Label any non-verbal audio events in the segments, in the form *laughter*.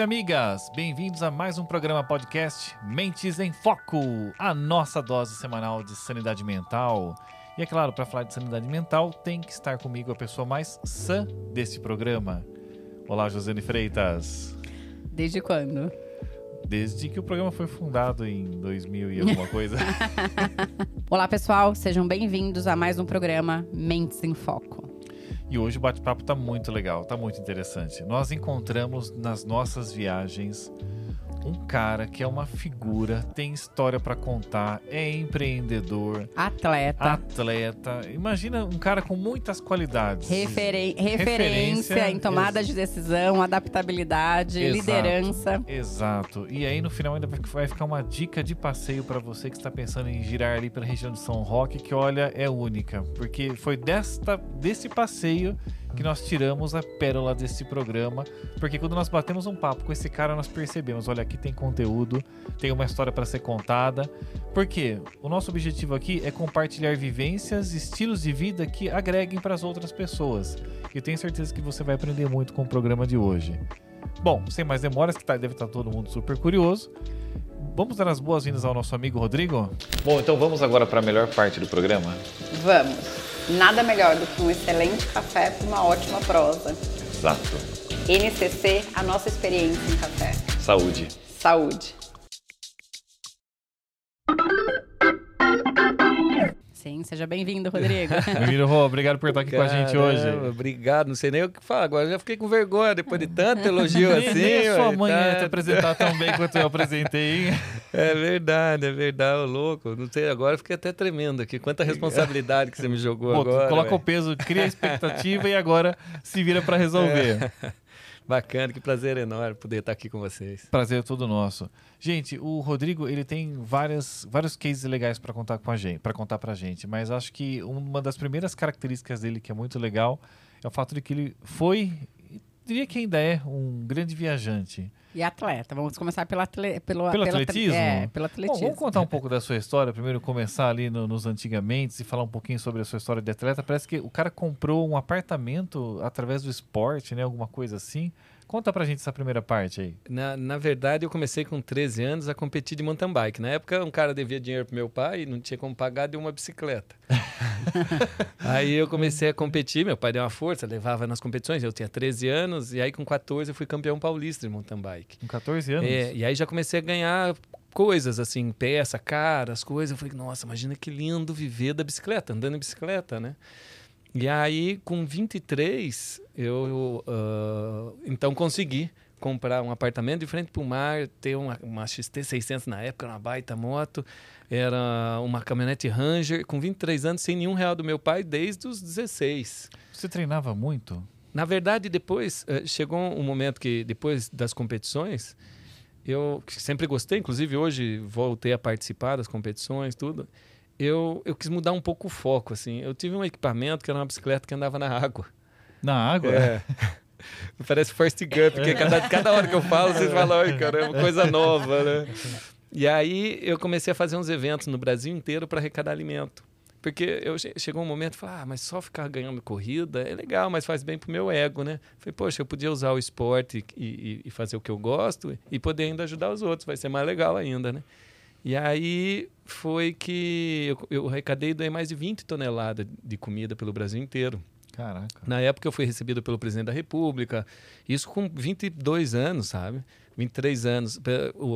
e amigas, bem-vindos a mais um programa podcast Mentes em Foco, a nossa dose semanal de sanidade mental. E é claro, para falar de sanidade mental, tem que estar comigo a pessoa mais sã deste programa. Olá, Josiane Freitas. Desde quando? Desde que o programa foi fundado em 2000 e alguma *laughs* coisa. Olá, pessoal, sejam bem-vindos a mais um programa Mentes em Foco. E hoje o bate-papo tá muito legal, tá muito interessante. Nós encontramos nas nossas viagens um cara que é uma figura, tem história para contar, é empreendedor, atleta. atleta. Imagina um cara com muitas qualidades. Referen referência, referência, em tomada de decisão, adaptabilidade, Exato. liderança. Exato. E aí no final ainda vai ficar uma dica de passeio para você que está pensando em girar ali pela região de São Roque, que olha, é única, porque foi desta desse passeio que nós tiramos a pérola desse programa, porque quando nós batemos um papo com esse cara, nós percebemos, olha, aqui tem conteúdo, tem uma história para ser contada. Porque o nosso objetivo aqui é compartilhar vivências, estilos de vida que agreguem para as outras pessoas. E tenho certeza que você vai aprender muito com o programa de hoje. Bom, sem mais demoras, que tá, deve estar tá todo mundo super curioso. Vamos dar as boas-vindas ao nosso amigo Rodrigo? Bom, então vamos agora para a melhor parte do programa. Vamos. Nada melhor do que um excelente café para uma ótima prosa. Exato. NCC, a nossa experiência em café. Saúde. Saúde. Sim, seja bem-vindo, Rodrigo. *laughs* Bem-vindo, Rô. Obrigado por estar aqui Caramba, com a gente hoje. Obrigado. Não sei nem o que falar. Agora já fiquei com vergonha depois de tanto elogio assim. Nem a sua mãe tá... ia te apresentar tão bem quanto eu apresentei, hein? É verdade, é verdade. Ô, louco. Não sei, agora fiquei até tremendo aqui. Quanta responsabilidade que você me jogou Pô, agora. Coloca véio. o peso, cria a expectativa e agora se vira para resolver. É. Bacana, que prazer enorme poder estar aqui com vocês. Prazer é todo nosso. Gente, o Rodrigo, ele tem várias, vários cases legais para contar com a gente, para contar pra gente, mas acho que uma das primeiras características dele que é muito legal é o fato de que ele foi, diria que ainda é um grande viajante. E atleta. Vamos começar pela atle pelo, pelo atletismo? É, pelo atletismo. Bom, vamos contar um *laughs* pouco da sua história. Primeiro começar ali no, nos antigamente e falar um pouquinho sobre a sua história de atleta. Parece que o cara comprou um apartamento através do esporte, né? Alguma coisa assim. Conta pra gente essa primeira parte aí. Na, na verdade, eu comecei com 13 anos a competir de mountain bike. Na época, um cara devia dinheiro pro meu pai e não tinha como pagar, deu uma bicicleta. *laughs* aí eu comecei a competir, meu pai deu uma força, levava nas competições. Eu tinha 13 anos e aí com 14 eu fui campeão paulista de mountain bike. Com 14 anos? É, e aí já comecei a ganhar coisas assim, peça, cara, as coisas. Eu falei, nossa, imagina que lindo viver da bicicleta, andando em bicicleta, né? E aí, com 23, eu uh, então consegui comprar um apartamento de frente para o mar, ter uma, uma XT600 na época, uma baita moto, era uma caminhonete Ranger, com 23 anos, sem nenhum real do meu pai, desde os 16. Você treinava muito? Na verdade, depois, uh, chegou um momento que, depois das competições, eu sempre gostei, inclusive hoje voltei a participar das competições, tudo eu, eu quis mudar um pouco o foco, assim. Eu tive um equipamento que era uma bicicleta que andava na água. Na água? É. *laughs* Parece First Gump, porque cada, cada hora que eu falo, vocês falam, ai, caramba, coisa nova, né? E aí eu comecei a fazer uns eventos no Brasil inteiro para arrecadar alimento. Porque eu chegou um momento falei, ah, mas só ficar ganhando corrida é legal, mas faz bem pro meu ego, né? Falei, poxa, eu podia usar o esporte e, e, e fazer o que eu gosto e poder ainda ajudar os outros, vai ser mais legal ainda, né? E aí foi que eu, eu arrecadei doei mais de 20 toneladas de comida pelo Brasil inteiro. Caraca. Na época eu fui recebido pelo presidente da República, isso com 22 anos, sabe? 23 anos.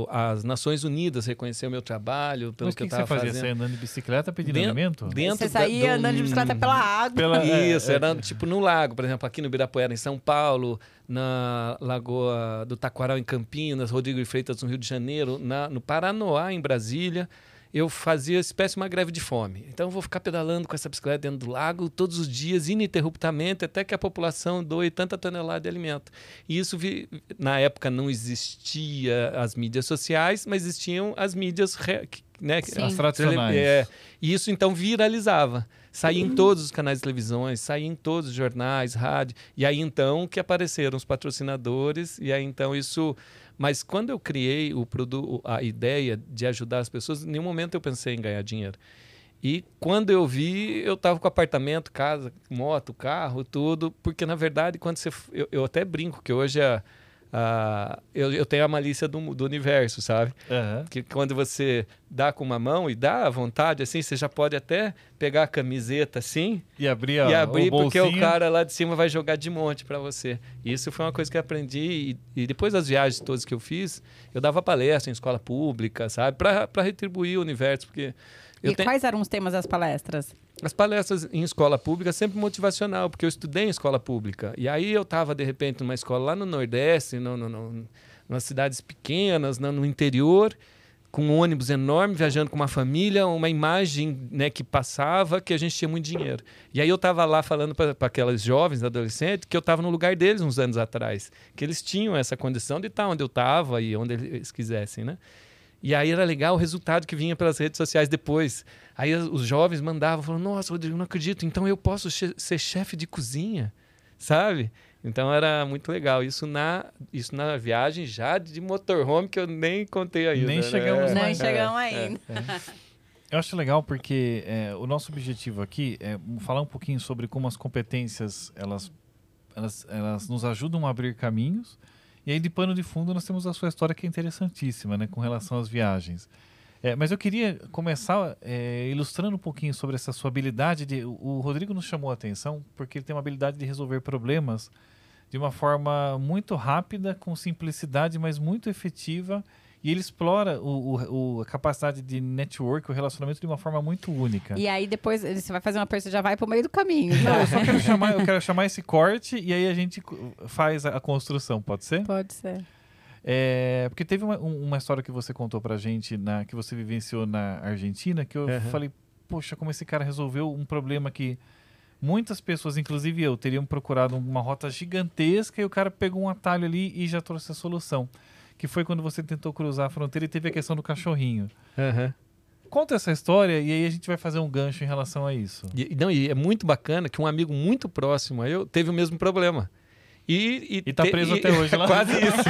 As Nações Unidas reconheceram o meu trabalho, pelo Mas que, que, que eu estava fazendo. Você andando de bicicleta pedindo dentro, alimento? Dentro você saía da, andando de bicicleta pela água. Pela, isso, é, era é. tipo no lago, por exemplo, aqui no Ibirapuera, em São Paulo, na Lagoa do Taquaral, em Campinas, Rodrigo de Freitas, no Rio de Janeiro, na, no Paranoá, em Brasília eu fazia espécie de uma greve de fome. Então eu vou ficar pedalando com essa bicicleta dentro do lago todos os dias, ininterruptamente, até que a população doe tanta tonelada de alimento. E isso, vi, na época, não existia as mídias sociais, mas existiam as mídias né, as tradicionais. É, e isso então viralizava. Saía em todos os canais de televisões, saía em todos os jornais, rádio. E aí então que apareceram os patrocinadores, e aí então isso mas quando eu criei o produto, a ideia de ajudar as pessoas, em nenhum momento eu pensei em ganhar dinheiro. E quando eu vi, eu estava com apartamento, casa, moto, carro, tudo, porque na verdade, quando você. Eu, eu até brinco que hoje a, Uh, eu, eu, tenho a malícia do, do universo, sabe? Uhum. Que quando você dá com uma mão e dá à vontade, assim, você já pode até pegar a camiseta assim e abrir, ó, e abrir o porque o cara lá de cima vai jogar de monte para você. Isso foi uma coisa que eu aprendi e, e, depois das viagens todas que eu fiz, eu dava palestra em escola pública, sabe? Para retribuir o universo, porque e tenho... quais eram os temas das palestras? As palestras em escola pública sempre motivacional, porque eu estudei em escola pública. E aí eu estava, de repente, numa escola lá no Nordeste, no, no, no, nas cidades pequenas, no, no interior, com um ônibus enorme, viajando com uma família, uma imagem né, que passava que a gente tinha muito dinheiro. E aí eu estava lá falando para aquelas jovens, adolescentes, que eu estava no lugar deles uns anos atrás, que eles tinham essa condição de estar onde eu estava e onde eles quisessem, né? E aí era legal o resultado que vinha pelas redes sociais depois. Aí os jovens mandavam, falando, nossa, Rodrigo, não acredito, então eu posso ser chefe de cozinha, sabe? Então era muito legal. Isso na, isso na viagem já de motorhome que eu nem contei ainda. Nem chegamos, né? Nem chegamos é, ainda. É, é. Eu acho legal porque é, o nosso objetivo aqui é falar um pouquinho sobre como as competências elas, elas, elas nos ajudam a abrir caminhos e aí, de pano de fundo, nós temos a sua história que é interessantíssima, né, com relação às viagens. É, mas eu queria começar é, ilustrando um pouquinho sobre essa sua habilidade de. O Rodrigo nos chamou a atenção porque ele tem uma habilidade de resolver problemas de uma forma muito rápida, com simplicidade, mas muito efetiva e ele explora o, o, a capacidade de network, o relacionamento de uma forma muito única. E aí depois você vai fazer uma pergunta, já vai pro meio do caminho. Não, eu só quero chamar, eu quero chamar esse corte e aí a gente faz a, a construção, pode ser? Pode ser. É, porque teve uma, uma, história que você contou pra gente, na, que você vivenciou na Argentina, que eu uhum. falei, poxa, como esse cara resolveu um problema que muitas pessoas, inclusive eu, teriam procurado uma rota gigantesca e o cara pegou um atalho ali e já trouxe a solução que foi quando você tentou cruzar a fronteira e teve a questão do cachorrinho. Uhum. Conta essa história e aí a gente vai fazer um gancho em relação a isso. E, não, e é muito bacana que um amigo muito próximo a eu teve o mesmo problema. E, e, e tá preso até hoje lá. *laughs* Quase isso.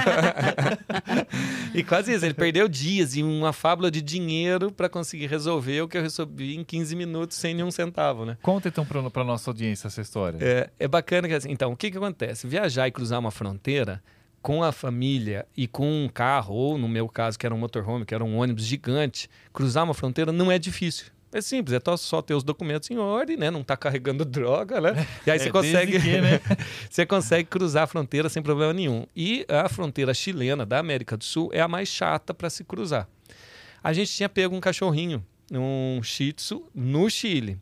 *laughs* e quase isso. Ele perdeu dias e uma fábula de dinheiro para conseguir resolver o que eu resolvi em 15 minutos sem nenhum centavo, né? Conta então para nossa audiência essa história. É, é bacana que assim, então, o que que acontece? Viajar e cruzar uma fronteira com a família e com um carro, ou no meu caso, que era um motorhome, que era um ônibus gigante, cruzar uma fronteira não é difícil. É simples, é só ter os documentos em ordem, né? Não tá carregando *laughs* droga, né? E aí é, você consegue, que, né? *laughs* você consegue cruzar a fronteira sem problema nenhum. E a fronteira chilena da América do Sul é a mais chata para se cruzar. A gente tinha pego um cachorrinho, um Shih Tzu, no Chile.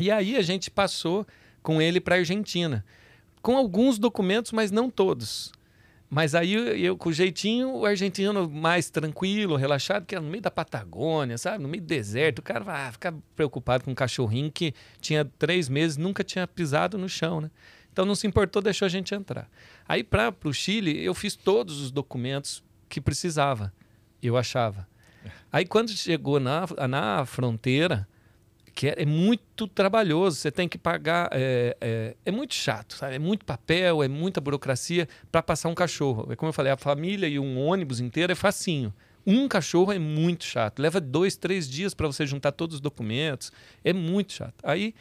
E aí a gente passou com ele para Argentina, com alguns documentos, mas não todos. Mas aí eu, com o jeitinho, o argentino mais tranquilo, relaxado, que era no meio da Patagônia, sabe? No meio do deserto, o cara vai ah, ficar preocupado com um cachorrinho que tinha três meses, nunca tinha pisado no chão, né? Então não se importou, deixou a gente entrar. Aí para o Chile, eu fiz todos os documentos que precisava, eu achava. Aí quando chegou na, na fronteira, que é, é, muito trabalhoso. Você tem que pagar. É, é, é, muito chato, sabe? É muito papel, é muita burocracia para passar um cachorro. É como eu falei, a família e um ônibus inteiro é facinho. Um cachorro é muito chato. Leva dois, três dias para você juntar todos os documentos. É muito chato. Aí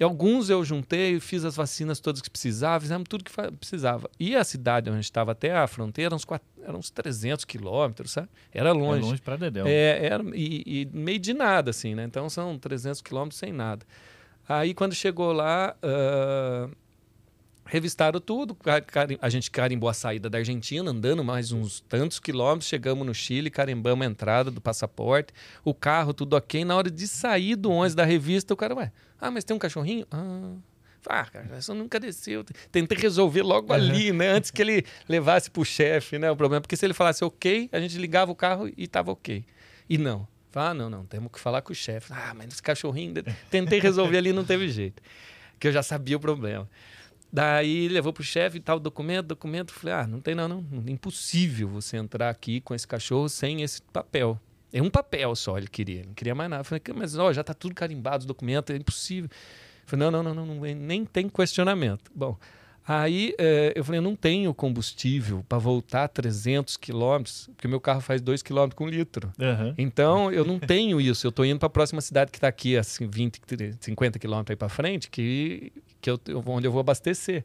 e alguns eu juntei, fiz as vacinas todas que precisava, fizemos tudo que precisava. E a cidade onde a gente estava até a fronteira, uns, quatro, eram uns 300 quilômetros, sabe? Era longe. É longe para Dedéu. É, era, e, e, meio de nada, assim, né? Então são 300 quilômetros sem nada. Aí quando chegou lá, uh, revistaram tudo. A gente carimbou a saída da Argentina, andando mais uns tantos quilômetros. Chegamos no Chile, carimbamos a entrada do passaporte, o carro, tudo ok. Na hora de sair do ônibus da revista, o cara, ué, ah, mas tem um cachorrinho? Ah. Ah, cara, isso nunca desceu. Tentei resolver logo ali, né? Antes que ele levasse pro chefe, né? O problema. Porque se ele falasse ok, a gente ligava o carro e tava ok. E não. Ah, não, não, temos que falar com o chefe. Ah, mas esse cachorrinho. Tentei resolver ali não teve jeito. Que eu já sabia o problema. Daí levou pro chefe e tal, documento, documento. Falei, ah, não tem não, não. Impossível você entrar aqui com esse cachorro sem esse papel. É um papel só ele queria, não queria mais nada. Falei, mas ó, já tá tudo carimbado os documentos, é impossível. Falei, não, não, não, não, não nem tem questionamento. Bom, aí é, eu falei, eu não tenho combustível para voltar 300 quilômetros, porque meu carro faz 2 quilômetros com litro. Uhum. Então, eu não tenho isso. Eu tô indo para a próxima cidade que está aqui, assim, 20, 50 quilômetros aí para frente, que que eu, onde eu vou abastecer.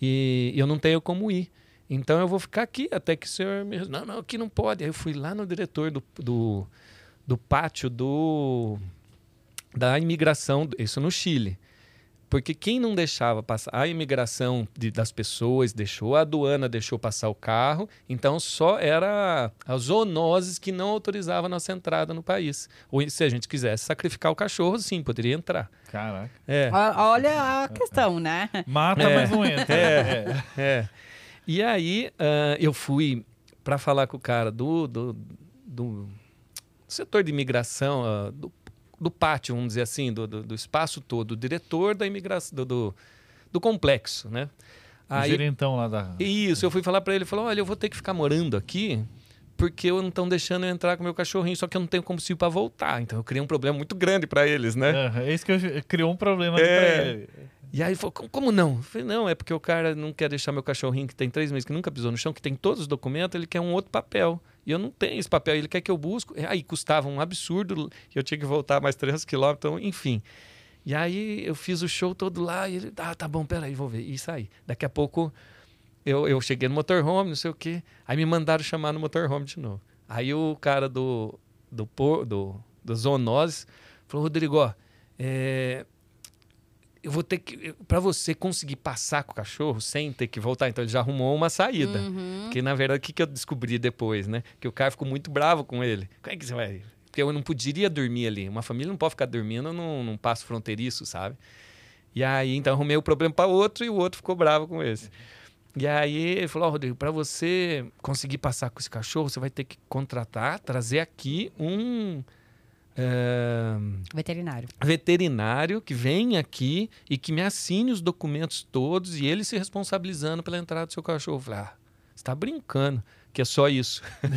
E eu não tenho como ir. Então eu vou ficar aqui até que o senhor me. Não, não, aqui não pode. Aí eu fui lá no diretor do, do, do pátio do da imigração, isso no Chile. Porque quem não deixava passar, a imigração de, das pessoas deixou, a aduana deixou passar o carro, então só era as zoonoses que não autorizavam a nossa entrada no país. Ou se a gente quisesse sacrificar o cachorro, sim, poderia entrar. Caraca. É. Olha a questão, né? Mata, É. mas não entra. É. É. E aí ah, eu fui para falar com o cara do, do, do setor de imigração, ah, do, do pátio, vamos dizer assim, do, do, do espaço todo, o diretor da imigração, do, do, do complexo, né? O gerentão lá da. Isso, eu fui falar para ele, ele falou, olha, eu vou ter que ficar morando aqui porque eu não estão deixando eu entrar com meu cachorrinho, só que eu não tenho combustível para voltar. Então eu criei um problema muito grande para eles, né? Aham, É isso que eu, criou um problema É. pra ele. E aí ele falou, como, como não? Eu falei, não, é porque o cara não quer deixar meu cachorrinho que tem três meses, que nunca pisou no chão, que tem todos os documentos, ele quer um outro papel. E eu não tenho esse papel, ele quer que eu busque. Aí custava um absurdo, eu tinha que voltar mais 300 quilômetros, então, enfim. E aí eu fiz o show todo lá, e ele, ah, tá bom, peraí, vou ver. E saí. Daqui a pouco eu, eu cheguei no motorhome, não sei o quê. Aí me mandaram chamar no motorhome de novo. Aí o cara do, do, do, do Zoonoses falou, Rodrigo, ó, é, eu vou ter que. Para você conseguir passar com o cachorro sem ter que voltar, então ele já arrumou uma saída. Uhum. Porque na verdade, o que, que eu descobri depois, né? Que o cara ficou muito bravo com ele. Como é que você vai. Porque eu não poderia dormir ali. Uma família não pode ficar dormindo num, num passo fronteiriço, sabe? E aí, então, arrumei o problema para outro e o outro ficou bravo com esse. E aí ele falou: Ó, Rodrigo, para você conseguir passar com esse cachorro, você vai ter que contratar, trazer aqui um. Veterinário. veterinário que vem aqui e que me assine os documentos todos e ele se responsabilizando pela entrada do seu cachorro. Eu falei, ah, você tá brincando, que é só isso. *laughs*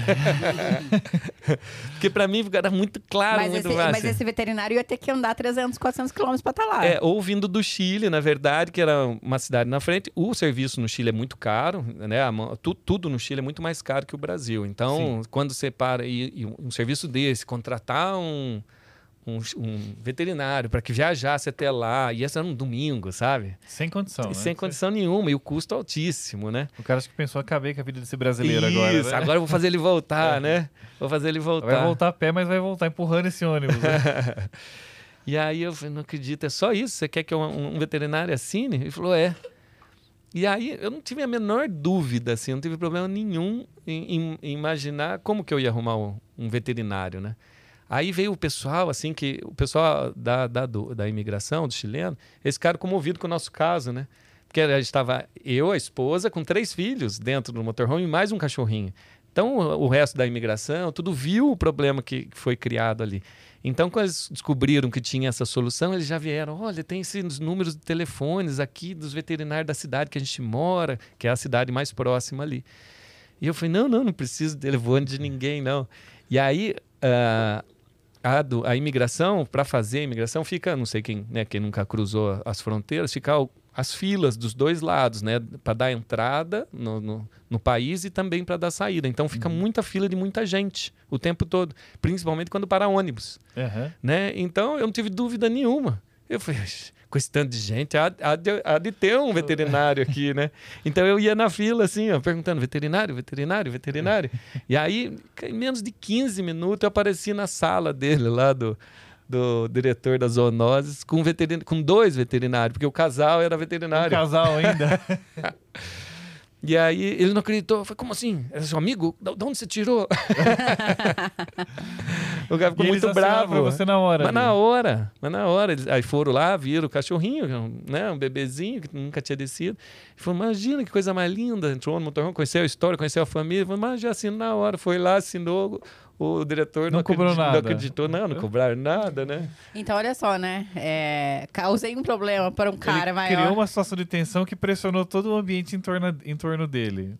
Porque para mim era muito claro, Mas muito esse, mas esse veterinário ia ter que andar 300, 400 quilômetros pra estar lá. É, ou vindo do Chile, na verdade, que era uma cidade na frente. O serviço no Chile é muito caro, né? Tu- tudo no Chile é muito mais caro que o Brasil. Então, quando você para e, e um serviço desse, contratar um, um, um veterinário para que viajasse até lá, e esse era um domingo, sabe? Sem condição. né? Sem condição nenhuma, e o custo altíssimo, né? O cara acho que pensou, acabei com a vida desse brasileiro Isso, agora. né? agora eu vou fazer ele voltar, *laughs* né? Vou fazer ele voltar. Vai voltar a pé, mas vai voltar empurrando esse ônibus. né? *laughs* E aí eu falei, não acredito, é só isso? Você quer que um, um veterinário assine? Ele falou, é. E aí eu não tive a menor dúvida, assim, não tive problema nenhum em, em- em imaginar como que eu ia arrumar um, um veterinário, né? Aí veio o pessoal, assim, que o pessoal da, da, do- da imigração, do chileno, eles ficaram comovidos com o nosso caso, né? Porque a gente estava, eu, a esposa, com três filhos dentro do motorhome e mais um cachorrinho. Então, o resto da imigração, tudo viu o problema que foi criado ali. Então, quando eles descobriram que tinha essa solução, eles já vieram: olha, tem esses números de telefones aqui dos veterinários da cidade que a gente mora, que é a cidade mais próxima ali. E eu falei: não, não, não preciso de telefone de ninguém, não. E aí, ah, a, do- a imigração, para fazer a imigração, fica, não sei quem, né, quem nunca cruzou as fronteiras, fica as filas dos dois lados, né, para dar entrada no, no, no país e também para dar saída. Então fica muita fila de muita gente o tempo todo, principalmente quando para ônibus Aham. né? Então eu não tive dúvida nenhuma. Eu falei, "Oxe, com esse tanto de gente, há, há de, há de ter um veterinário aqui, né? Então eu ia na fila, assim, ó, perguntando: veterinário, veterinário, veterinário. E aí, em menos de 15 minutos, eu apareci na sala dele, lá do, do diretor das zoonoses, com, veterin... com dois veterinários, porque o casal era Um veterinário. casal ainda. *laughs* E aí ele não acreditou. Falei, como assim? É seu amigo? Da de onde você tirou? *laughs* o cara ficou E muito bravo. pra você na hora. Mas ali. na hora, mas na hora. Eles, aí foram lá, viram o cachorrinho, né? Um bebezinho que nunca tinha descido. E falou, imagina que coisa mais linda. Entrou no motorhome, conheceu a história, conheceu a família. Falou, mas já assinou na hora. Foi lá, assinou. O diretor Não cobrou acreditou, nada. Não acreditou, não, não cobraram nada, né? Então, olha só, né? É, causei um problema para um cara Ele maior. criou uma situação de tensão que pressionou todo o ambiente em torno, em torno dele.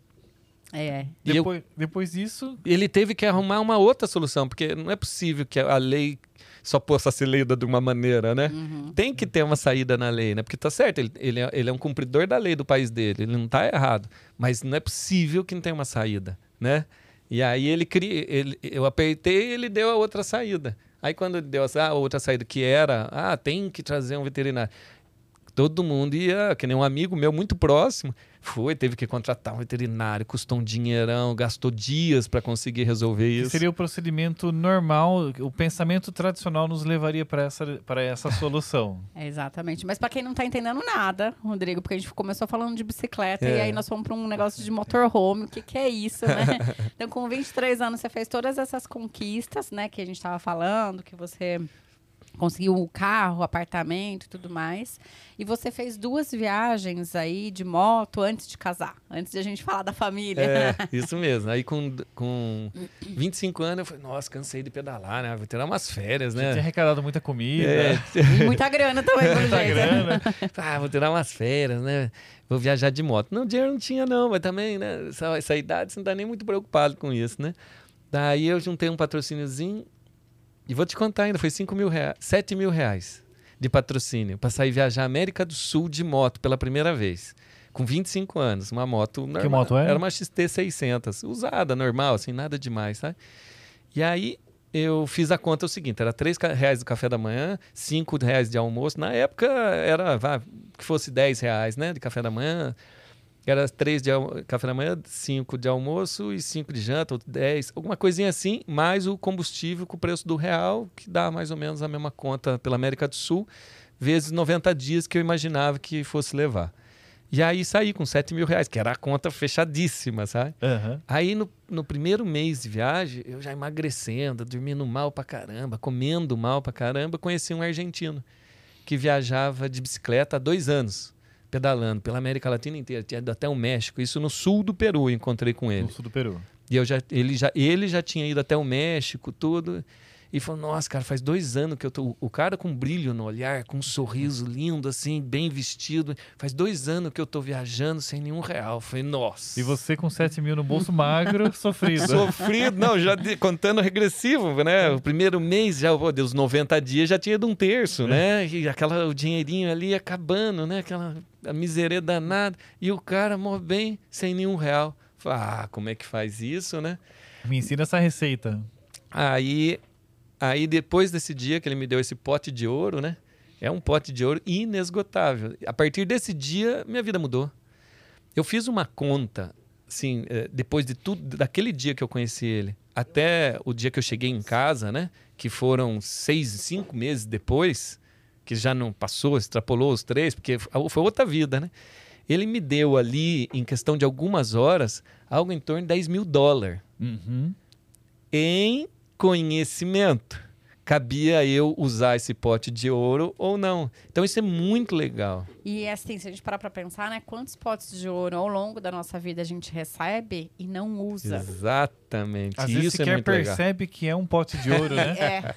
É. E eu- Depois, depois disso, Ele teve que arrumar uma outra solução, porque não é possível que a lei só possa ser lida de uma maneira, né? Uhum. Tem que ter uma saída na lei, né? Porque tá certo, ele, ele, é, ele é um cumpridor da lei do país dele, ele não tá errado. Mas não é possível que não tenha uma saída, né? E aí ele cria, ele, eu apertei e ele deu a outra saída. Aí quando ele deu essa a outra saída que era, ah, tem que trazer um veterinário. Todo mundo ia, que nem um amigo meu muito próximo, foi, teve que contratar um veterinário, custou um dinheirão, gastou dias para conseguir resolver isso. Que seria o procedimento normal, o pensamento tradicional nos levaria para essa, essa *laughs* solução. É, exatamente. Mas para quem não está entendendo nada, Rodrigo, porque a gente começou falando de bicicleta é. e aí nós fomos para um negócio de motorhome, o que, que é isso, né? *laughs* então, com 23 anos, você fez todas essas conquistas, né, que a gente estava falando, que você conseguiu o carro, o apartamento e tudo mais. E você fez duas viagens aí de moto antes de casar, antes de a gente falar da família. É, *laughs* isso mesmo. Aí com, com 25 anos eu falei, nossa, cansei de pedalar, né? Vou tirar umas férias, né? Tinha arrecadado muita comida. É. *laughs* E muita grana também, *laughs* Muita jeito. grana. ah, vou tirar umas férias, né? Vou viajar de moto. Não, dinheiro não tinha não, mas também, né? Essa, essa idade você não tá nem muito preocupado com isso, né? Daí eu juntei um patrocíniozinho e vou te contar ainda, foi 5 mil reais, 7 mil reais de patrocínio para sair viajar América do Sul de moto pela primeira vez. Com 25 anos, uma moto normal. Que moto era? Era uma XT600, usada, normal, assim, nada demais, sabe? E aí eu fiz a conta o seguinte, era 3 reais do café da manhã, 5 reais de almoço. Na época era, vá, que fosse 10 reais, né, de café da manhã, era três de café da manhã, cinco de almoço e cinco de janta, ou dez, alguma coisinha assim, mais o combustível com o preço do real, que dá mais ou menos a mesma conta pela América do Sul, vezes 90 dias que eu imaginava que fosse levar. E aí saí com 7 mil reais, que era a conta fechadíssima, sabe? Uhum. Aí no, no primeiro mês de viagem, eu já emagrecendo, dormindo mal pra caramba, comendo mal pra caramba, conheci um argentino que viajava de bicicleta há dois anos pedalando pela América Latina inteira, tinha ido até o México, isso no sul do Peru, encontrei com ele. No sul do Peru. E eu já, ele, já, ele já tinha ido até o México, tudo. E falou: Nossa, cara, faz dois anos que eu tô. O cara com brilho no olhar, com um sorriso lindo, assim, bem vestido. Faz dois anos que eu tô viajando sem nenhum real. falei: Nossa. E você com 7 mil no bolso magro, *laughs* sofrido. sofrido, não, já de, contando regressivo, né? O primeiro mês, já, pô, deu 90 dias, já tinha de um terço, né? E aquela, o dinheirinho ali acabando, né? Aquela miséria danada. E o cara mó bem, sem nenhum real. Falei, ah, como é que faz isso, né? Me ensina essa receita. Aí Aí depois desse dia que ele me deu esse pote de ouro, né? É um pote de ouro inesgotável. A partir desse dia, minha vida mudou. Eu fiz uma conta, assim, é, depois de tudo, daquele dia que eu conheci ele, até o dia que eu cheguei em casa, né? Que foram seis, cinco meses depois, que já não passou, extrapolou os três, porque foi outra vida, né? Ele me deu ali, em questão de algumas horas, algo em torno de 10 mil dólares. Uhum. Em conhecimento. Cabia eu usar esse pote de ouro ou não. Então isso é muito legal. E assim, se a gente parar para pensar, né, quantos potes de ouro ao longo da nossa vida a gente recebe e não usa? Exatamente. Às isso vezes é sequer percebe legal. que é um pote de ouro, né? *laughs* é.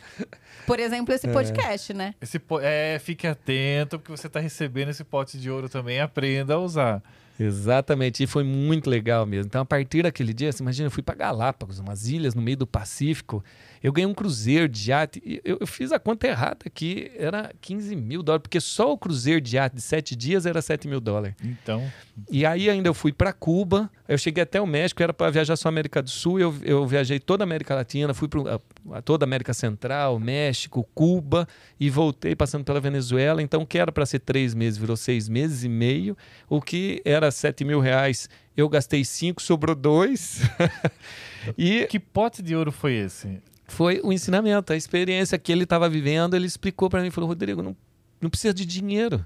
Por exemplo, esse é. podcast, é. né? Esse é, fique atento porque você está recebendo esse pote de ouro também, aprenda a usar. Exatamente, e foi muito legal mesmo. Então, a partir daquele dia, você imagina, eu fui para Galápagos, umas ilhas no meio do Pacífico. Eu ganhei um cruzeiro de iate. Eu, eu, fiz a conta errada aqui, era 15 mil dólares, porque só o cruzeiro de iate de sete dias era 7 mil dólares. Então. E aí ainda eu fui para Cuba, eu cheguei até o México, era para viajar só a América do Sul, eu, eu viajei toda a América Latina, fui para toda a América Central, México, Cuba, e voltei passando pela Venezuela. Então, o que era para ser três meses virou seis meses e meio, o que era 7 mil reais, eu gastei cinco, sobrou dois. *laughs* e que pote de ouro foi esse? Foi o ensinamento, a experiência que ele estava vivendo. Ele explicou para mim, falou: Rodrigo, não, não precisa de dinheiro.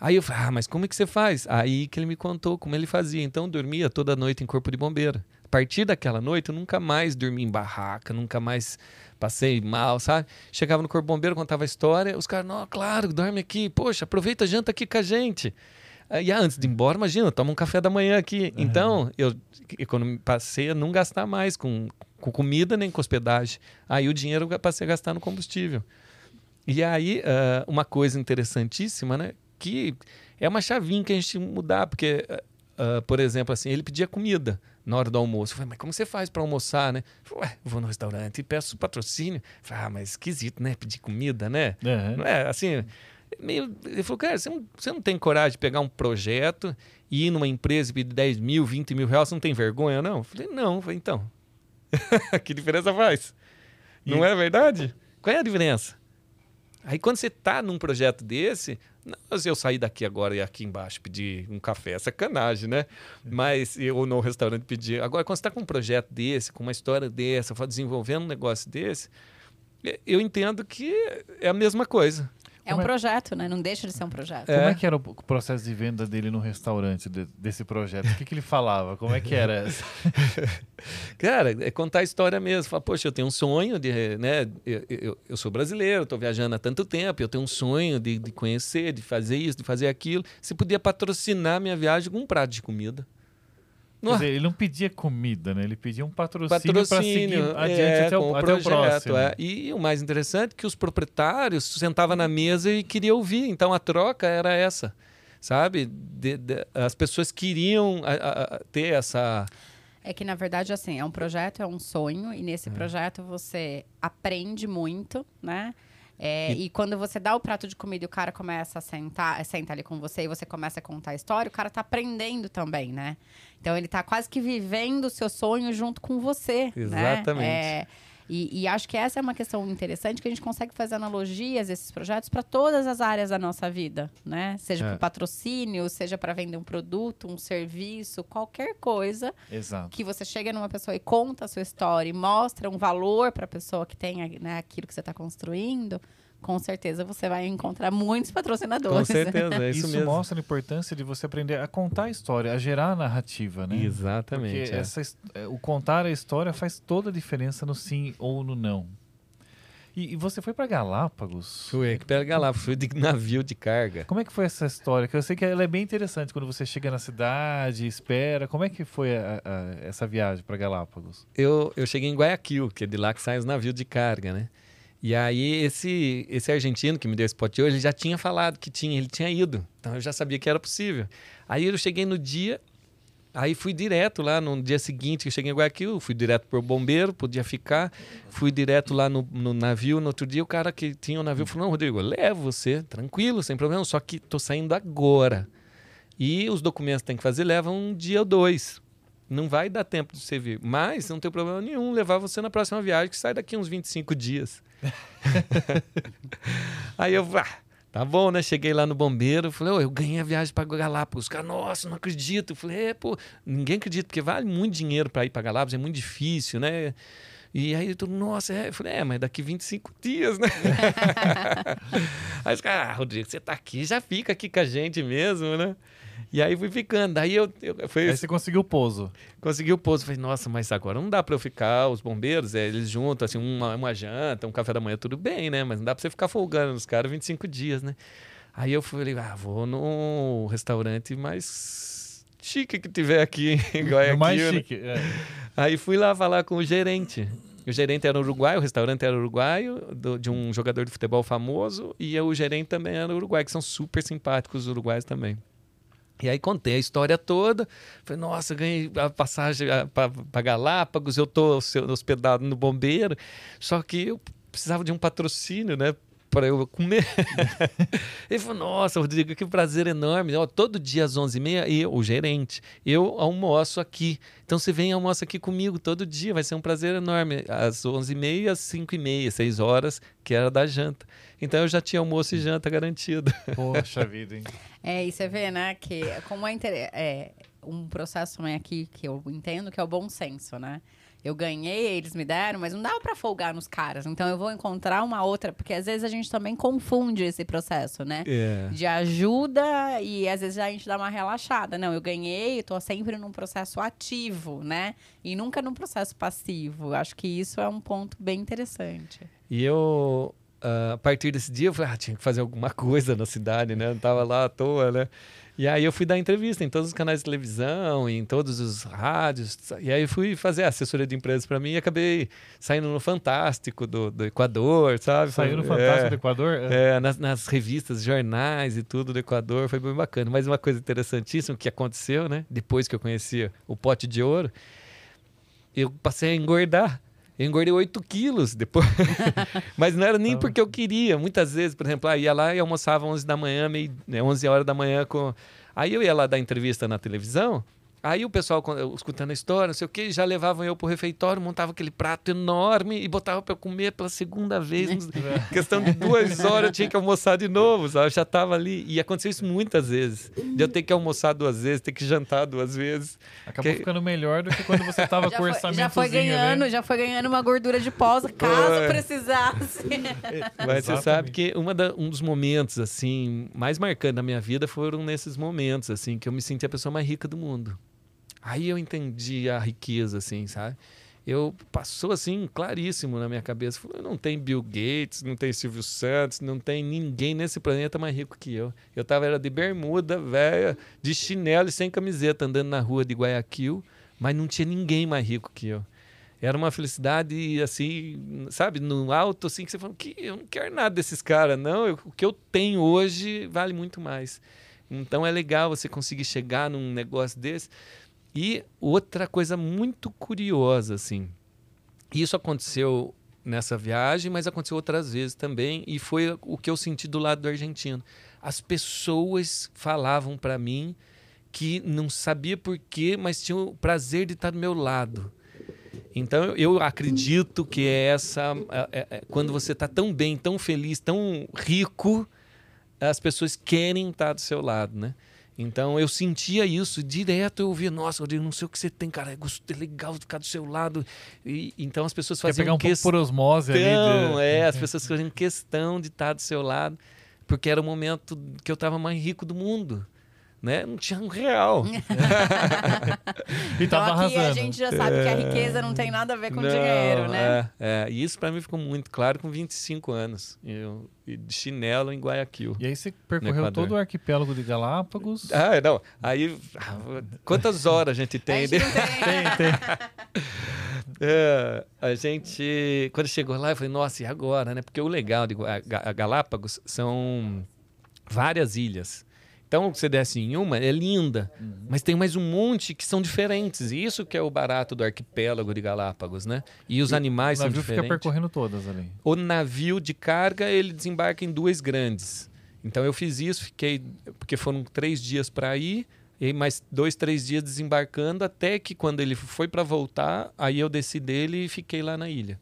Aí eu falei, ah, mas como é que você faz? Aí que ele me contou como ele fazia. Então dormia toda noite em corpo de bombeiro. A partir daquela noite eu nunca mais dormi em barraca, nunca mais passei mal, sabe? Chegava no corpo de bombeiro, contava a história, os caras, não, claro, dorme aqui, poxa, aproveita, janta aqui com a gente. E antes de ir embora, imagina, toma um café da manhã aqui. Uhum. Então, eu, quando passei a não gastar mais com, com comida nem com hospedagem. Aí o dinheiro eu passei a gastar no combustível. E aí, uh, uma coisa interessantíssima, né? Que é uma chavinha que a gente mudar, porque, uh, por exemplo, assim, ele pedia comida na hora do almoço. Eu falei, mas como você faz para almoçar, né? Eu falei, Ué, vou no restaurante e peço patrocínio. Eu falei, ah, mas esquisito, né? Pedir comida, né? Uhum. Não é assim meio. Ele falou, cara, você não, você não tem coragem de pegar um projeto e ir numa empresa e pedir 10 mil, 20 mil reais, você não tem vergonha, não? Eu falei, não. Eu falei, então. *laughs* que diferença faz? E... Não é verdade? Qual é a diferença? Aí quando você está num projeto desse, Não, se eu sair daqui agora e aqui embaixo pedir um café, é sacanagem, né? Mas eu no restaurante pedir. Agora, quando você está com um projeto desse, com uma história dessa, desenvolvendo um negócio desse, eu entendo que é a mesma coisa. É um é... projeto, né? Não deixa de ser um projeto. É. Como é que era o processo de venda dele no restaurante de, desse projeto? O que, que ele falava? Como é que era? *laughs* Cara, é contar a história mesmo. Falar, poxa, eu tenho um sonho de, né? Eu, eu, eu sou brasileiro, estou viajando há tanto tempo, eu tenho um sonho de, de conhecer, de fazer isso, de fazer aquilo. Você podia patrocinar minha viagem com um prato de comida. Quer dizer, ele não pedia comida, né? Ele pedia um patrocínio, patrocínio para seguir adiante é, até, o, até projeto, o próximo. É. E o mais interessante é que os proprietários sentavam na mesa e queriam ouvir. Então a troca era essa, sabe? De, de, as pessoas queriam a, a, ter essa... É que, na verdade, assim, é um projeto, é um sonho. E nesse é. projeto você aprende muito, né? É, e... e... quando você dá o prato de comida e o cara começa a sentar, senta ali com você e você começa a contar a história, o cara tá aprendendo também, né? Então ele tá quase que vivendo o seu sonho junto com você. Né? Exatamente. Né? É, e, e, acho que essa é uma questão interessante que a gente consegue fazer analogias esses projetos para todas as áreas da nossa vida, né? Seja é. para patrocínio, seja para vender um produto, um serviço, qualquer coisa. Exato. Que você chega numa pessoa e conta a sua história e mostra um valor para a pessoa que tem né, aquilo que você está construindo com certeza você vai encontrar muitos patrocinadores. Com certeza, é isso, isso mesmo. mostra a importância de você aprender a contar a história, a gerar a narrativa, né? Exatamente. Porque é. essa, é, o contar a história faz toda a diferença no sim ou no não. E, e você foi para Galápagos? Fui, que para Galápagos, fui de navio de carga. Como é que foi essa história? Que eu sei que ela é bem interessante quando você chega na cidade, espera. Como é que foi a, a, essa viagem para Galápagos? Eu, eu cheguei em Guayaquil, que é de lá que sai os navios de carga, né? E aí esse esse argentino que me deu esse pote hoje, ele já tinha falado que tinha, ele tinha ido. Então eu já sabia que era possível. Aí eu cheguei no dia, aí fui direto lá no dia seguinte que eu cheguei em Guayaquil, fui direto pro bombeiro, podia ficar. Fui direto lá no, no navio, no outro dia o cara que tinha o navio falou: "Não, Rodrigo, levo você, tranquilo, sem problema, só que tô saindo agora". E os documentos que tem que fazer levam um dia ou dois. Não vai dar tempo de você vir. Mas não tem problema nenhum levar você na próxima viagem, que sai daqui uns 25 dias. *laughs* Aí eu, ah, tá bom, né? Cheguei lá no bombeiro, falei, oh, eu ganhei a viagem para Galápagos. Os caras, nossa, não acredito. Eu falei, é, pô, ninguém acredita, porque vale muito dinheiro para ir para Galápagos, é muito difícil, né? E aí tudo, nossa, é. eu falei, é, mas daqui 25 dias, né? *laughs* aí os caras, ah, Rodrigo, você tá aqui, já fica aqui com a gente mesmo, né? E aí fui ficando. Daí eu. eu foi, aí você conseguiu o pouso. Consegui o pouso. Falei, nossa, mas agora não dá pra eu ficar, os bombeiros, é, eles juntam, assim, uma, uma janta, um café da manhã, tudo bem, né? Mas não dá pra você ficar folgando nos caras 25 dias, né? Aí eu falei, ah, vou no restaurante mais chique que tiver aqui *laughs* em Guayaquil. mais né? chique, é. Aí fui lá falar com o gerente. O gerente era uruguaio, o restaurante era uruguaio, do, de um jogador de futebol famoso, e o gerente também era uruguaio, que são super simpáticos os uruguaios também. E aí contei a história toda. Falei, nossa, ganhei a passagem para Galápagos, eu estou hospedado no bombeiro. Só que eu precisava de um patrocínio, né? Para eu comer. *laughs* Ele falou: Nossa, Rodrigo, que prazer enorme. Ó, todo dia às 11h30, eu, o gerente, eu almoço aqui. Então você vem e almoça aqui comigo todo dia, vai ser um prazer enorme. Às 11h30, às 5h30, 6 horas, que era da janta. Então eu já tinha almoço e janta garantido. *laughs* Poxa vida, hein? É, e você vê, né, que como é, é um processo também aqui que eu entendo que é o bom senso, né? Eu ganhei, eles me deram, mas não dava para folgar nos caras. Então eu vou encontrar uma outra, porque às vezes a gente também confunde esse processo, né? Yeah. De ajuda e às vezes a gente dá uma relaxada. Não, eu ganhei, tô sempre num processo ativo, né? E nunca num processo passivo. Acho que isso é um ponto bem interessante. E eu uh, a partir desse dia eu falei, ah, tinha que fazer alguma *laughs* coisa na cidade, né? Não tava lá à toa, né? E aí eu fui dar entrevista em todos os canais de televisão, em todos os rádios. E aí fui fazer assessoria de empresas para mim e acabei saindo no Fantástico do, do Equador, sabe? Saiu no Fantástico é, do Equador? É, nas, nas, revistas, jornais e tudo do Equador. Foi bem bacana. Mas uma coisa interessantíssima que aconteceu, né? Depois que eu conhecia o pote de ouro, eu passei a engordar. Eu engordei 8 quilos depois. *laughs* Mas não era nem porque eu queria. Muitas vezes, por exemplo, ah, ia lá e almoçava 11 da manhã, meio, né, 11 horas da manhã. com Aí eu ia lá dar entrevista na televisão. Aí o pessoal, escutando a história, não sei o que, já levavam eu pro refeitório, montava aquele prato enorme e botava para eu comer pela segunda vez. *laughs* Em questão de duas horas eu tinha que almoçar de novo, sabe? Eu já tava ali. E aconteceu isso muitas vezes. De eu ter que almoçar duas vezes, ter que jantar duas vezes. Acabou Que- ficando melhor do que quando você *laughs* tava Já com o orçamento. já foi ganhando, já foi ganhando uma gordura de pós, caso Foi. precisasse. *laughs* Mas você sabe que uma da- um dos momentos, assim, mais marcantes da minha vida foram nesses momentos, assim, que eu me senti a pessoa mais rica do mundo. Aí eu entendi a riqueza, assim, sabe? Eu passou assim claríssimo na minha cabeça. Falei, não tem Bill Gates, não tem Silvio Santos, não tem ninguém nesse planeta mais rico que eu. Eu tava era de bermuda, velha, de chinelo e sem camiseta, andando na rua de Guayaquil, mas não tinha ninguém mais rico que eu. Era uma felicidade assim, sabe, no alto assim que você fala que eu não quero nada desses caras, não. Eu- o que eu tenho hoje vale muito mais. Então é legal você conseguir chegar num negócio desse. E outra coisa muito curiosa, assim. Isso aconteceu nessa viagem, mas aconteceu outras vezes também. E foi o que eu senti do lado do argentino. As pessoas falavam para mim que não sabia por quê, mas tinham o prazer de estar do meu lado. Então eu- acredito que é essa. é- é- é- quando você está tão bem, tão feliz, tão rico, as pessoas querem estar do seu lado, né? Então eu sentia isso direto, eu ouvia, nossa, Rodrigo, não sei o que você tem, cara, é é legal ficar do seu lado. E, então as pessoas Quer faziam pegar um pouco questão, por osmose ali. de- é, as pessoas faziam questão de estar do seu lado, porque era o momento que eu estava mais rico do mundo. Né? Não tinha um real. *laughs* E Então tava aqui a arrasando. gente já sabe que a riqueza não tem nada a ver com dinheiro, Não, né? É, é. E isso para mim ficou muito claro com 25 anos. Eu, e de chinelo em Guayaquil. E aí você percorreu todo o arquipélago de Galápagos. Ah, não. Aí, ah, quantas horas a gente A tem? gente não tem. Tem, tem. *laughs* É, a gente, quando chegou lá, eu falei, nossa, e agora, né? Porque o legal de Galápagos são várias ilhas. Então, você desce em uma, é linda, mas tem mais um monte que são diferentes. E isso que é o barato do arquipélago de Galápagos, né? E os animais o são navio fica diferentes. percorrendo todas ali. O navio de carga, ele desembarca em duas grandes. Então eu fiz isso, fiquei. Porque foram três dias para ir, e mais dois, três dias desembarcando, até que quando ele foi para voltar, aí eu desci dele e fiquei lá na ilha.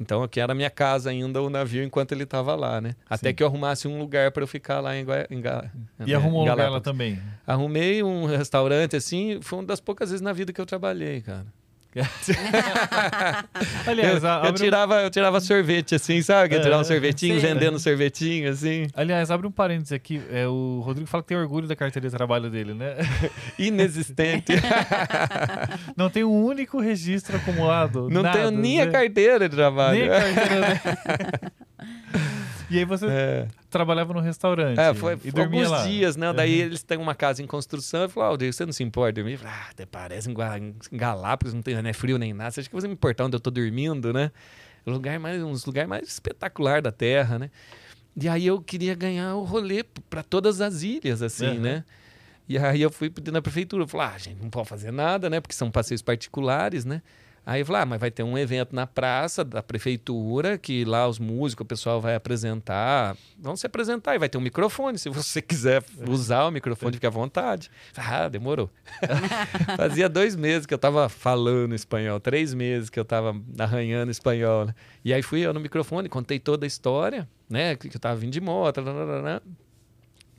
Então aqui era a minha casa ainda, o navio, enquanto ele estava lá, né? Até Sim. que eu arrumasse um lugar para eu ficar lá em, Gua- em, Ga- E em arrumou um lugar lá também. Arrumei um restaurante assim, foi uma das poucas vezes na vida que eu trabalhei, cara. *laughs* Aliás, eu, a- eu um- tirava, eu tirava sorvete assim, sabe? Eu tirava um É. sorvetinho, Sim. vendendo sorvetinho assim. aliás, abre um parênteses aqui. É, o Rodrigo fala que tem orgulho da carteira de trabalho dele, né? *laughs* Inexistente. *laughs* Não tem um único registro acumulado. Não nada, tenho nem a né? carteira de trabalho. Nem a carteira. né? E aí você É. trabalhava no restaurante É, foi, e dormia alguns lá. dias, né? Daí Uhum. eles têm uma casa em construção. Eu falei, Aldir, você não se importa dormir? Eu falei, ah, até parece em, Galápagos, não, tem, não é frio nem nada. Você acha que você me importar onde eu tô dormindo, né? Lugar mais, um dos lugares mais espetacular da Terra, né? E aí eu queria ganhar o rolê para todas as ilhas, assim, Uhum. né? E aí eu fui pedir na prefeitura. Falei, ah, gente, não pode fazer nada, né? Porque são passeios particulares, né? Aí eu falei, ah, mas vai ter um evento na praça da prefeitura, que lá os músicos, o pessoal vai apresentar. Vão se apresentar e vai ter um microfone. Se você *laughs* quiser usar o microfone, fique à vontade. Ah, demorou. *laughs* Fazia dois meses que eu tava falando espanhol, três meses que eu tava arranhando espanhol. Né? E aí fui eu no microfone, contei toda a história, né? Que eu tava vindo de moto, tararara,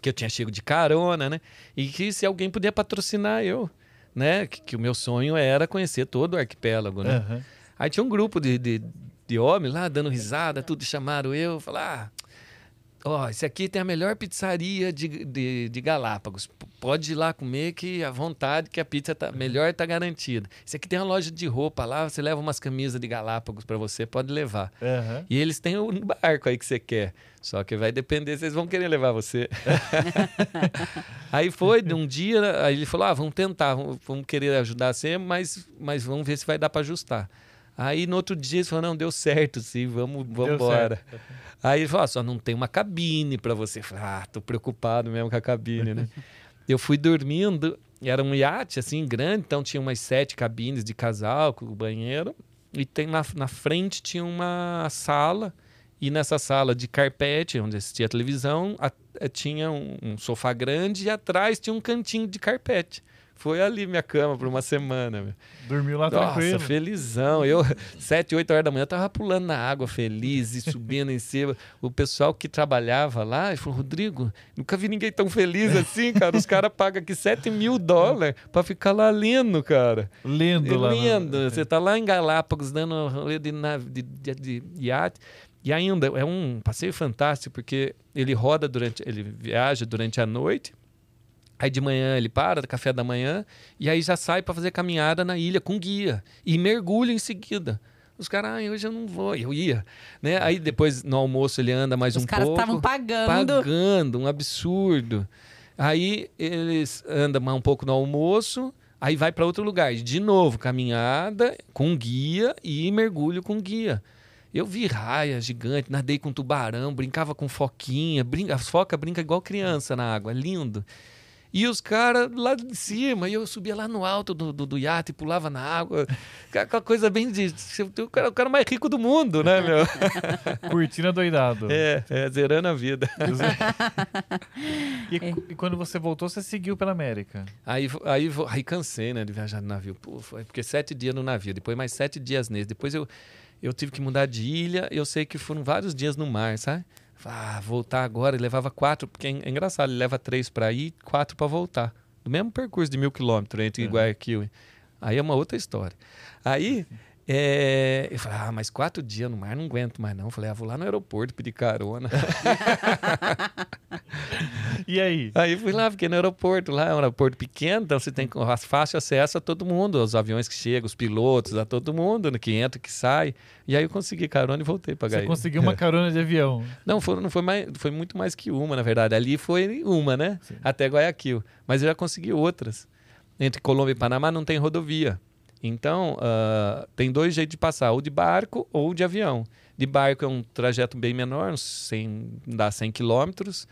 que eu tinha chego de carona, né? E que se alguém podia patrocinar eu, né? Que, que o meu sonho era conhecer todo o arquipélago, né? Aham. Aí tinha um grupo de, de, de homens lá dando risada, tudo chamaram eu, falaram, ah, ó, esse aqui tem a melhor pizzaria de, de, de Galápagos. Pode ir lá comer que à vontade que a pizza tá melhor tá garantida. Esse aqui tem uma loja de roupa lá, você leva umas camisas de Galápagos para você, pode levar. Aham. E eles têm um barco aí que você quer. Só que vai depender se eles vão querer levar você. *laughs* aí foi, de um dia, aí ele falou: ah, vamos tentar, vamos, vamos querer ajudar você, mas, mas vamos ver se vai dar para ajustar. Aí no outro dia ele falou: não, deu certo, sim, vamos, vamos embora. Aí ele falou: ah, só não tem uma cabine para você. Eu falei, ah, tô preocupado mesmo com a cabine, né? *laughs* eu fui dormindo, era um iate assim grande, então tinha umas sete cabines de casal com o banheiro. E tem na, na frente tinha uma sala. E nessa sala de carpete, onde assistia a televisão, a- eh, tinha um, um sofá grande e atrás tinha um cantinho de carpete, Foi ali minha cama por uma semana. Meu. Dormiu lá Nossa, tranquilo. felizão. Eu, *laughs* sete, oito horas da manhã, tava pulando na água feliz e subindo em cima. O pessoal que trabalhava lá, falou, Rodrigo, nunca vi ninguém tão feliz assim, cara. Os caras pagam aqui 7 mil dólares pra ficar lá lendo, cara. Lendo lá. no- Lendo. Você tá lá em Galápagos, dando rolê de, nave, de, de, de iate. E ainda é um passeio fantástico, porque ele roda durante, ele viaja durante a noite. Aí de manhã ele para, café da manhã, e aí já sai para fazer caminhada na ilha com guia. E mergulha em seguida. Os caras, ah, hoje eu não vou. Eu ia. Né? Aí depois no almoço ele anda mais Os um caras pouco. estavam pagando. Pagando, um absurdo. Aí eles andam mais um pouco no almoço, aí vai para outro lugar. De novo, caminhada com guia e mergulho com guia. Eu vi raia gigante, nadei com tubarão, brincava com foquinha. Brinca, as focas brincam igual criança na água, é lindo. E os caras lá de cima, e eu subia lá no alto do, do, do iate, pulava na água. Aquela coisa bem de. O cara, o cara mais rico do mundo, né, meu? *laughs* Curtindo doidado. É, é, zerando a vida. E, e quando você voltou, você seguiu pela América. Aí, aí, aí cansei, né, de viajar no navio. Pô, foi porque sete dias no navio, depois mais sete dias nesse. Depois eu, eu tive que mudar de ilha. Eu sei que foram vários dias no mar, sabe? Ah, voltar agora. Ele levava quatro, porque é, é engraçado, ele leva três para ir quatro para voltar. Do mesmo percurso de mil quilômetros entre Uhum. Guayaquil. Aí é uma outra história. Aí é, eu falei, ah, mas quatro dias no mar não aguento mais não. Eu falei, ah, vou lá no aeroporto pedir carona. *laughs* E aí? Aí fui lá, fiquei no aeroporto, lá é um aeroporto pequeno, então você tem fácil acesso a todo mundo, aos aviões que chegam, os pilotos, a todo mundo, que entra, que sai. E aí eu consegui carona e voltei Você Gaia. conseguiu uma *laughs* carona de avião. Não, foi, não foi, mais, foi muito mais que uma, na verdade. Ali foi uma, né? Sim. Até Guayaquil. Mas eu já consegui outras. Entre Colômbia e Panamá não tem rodovia. Então, ah, tem dois jeitos de passar, ou de barco ou de avião. De barco é um trajeto bem menor, uns 100, dá 100 quilômetros,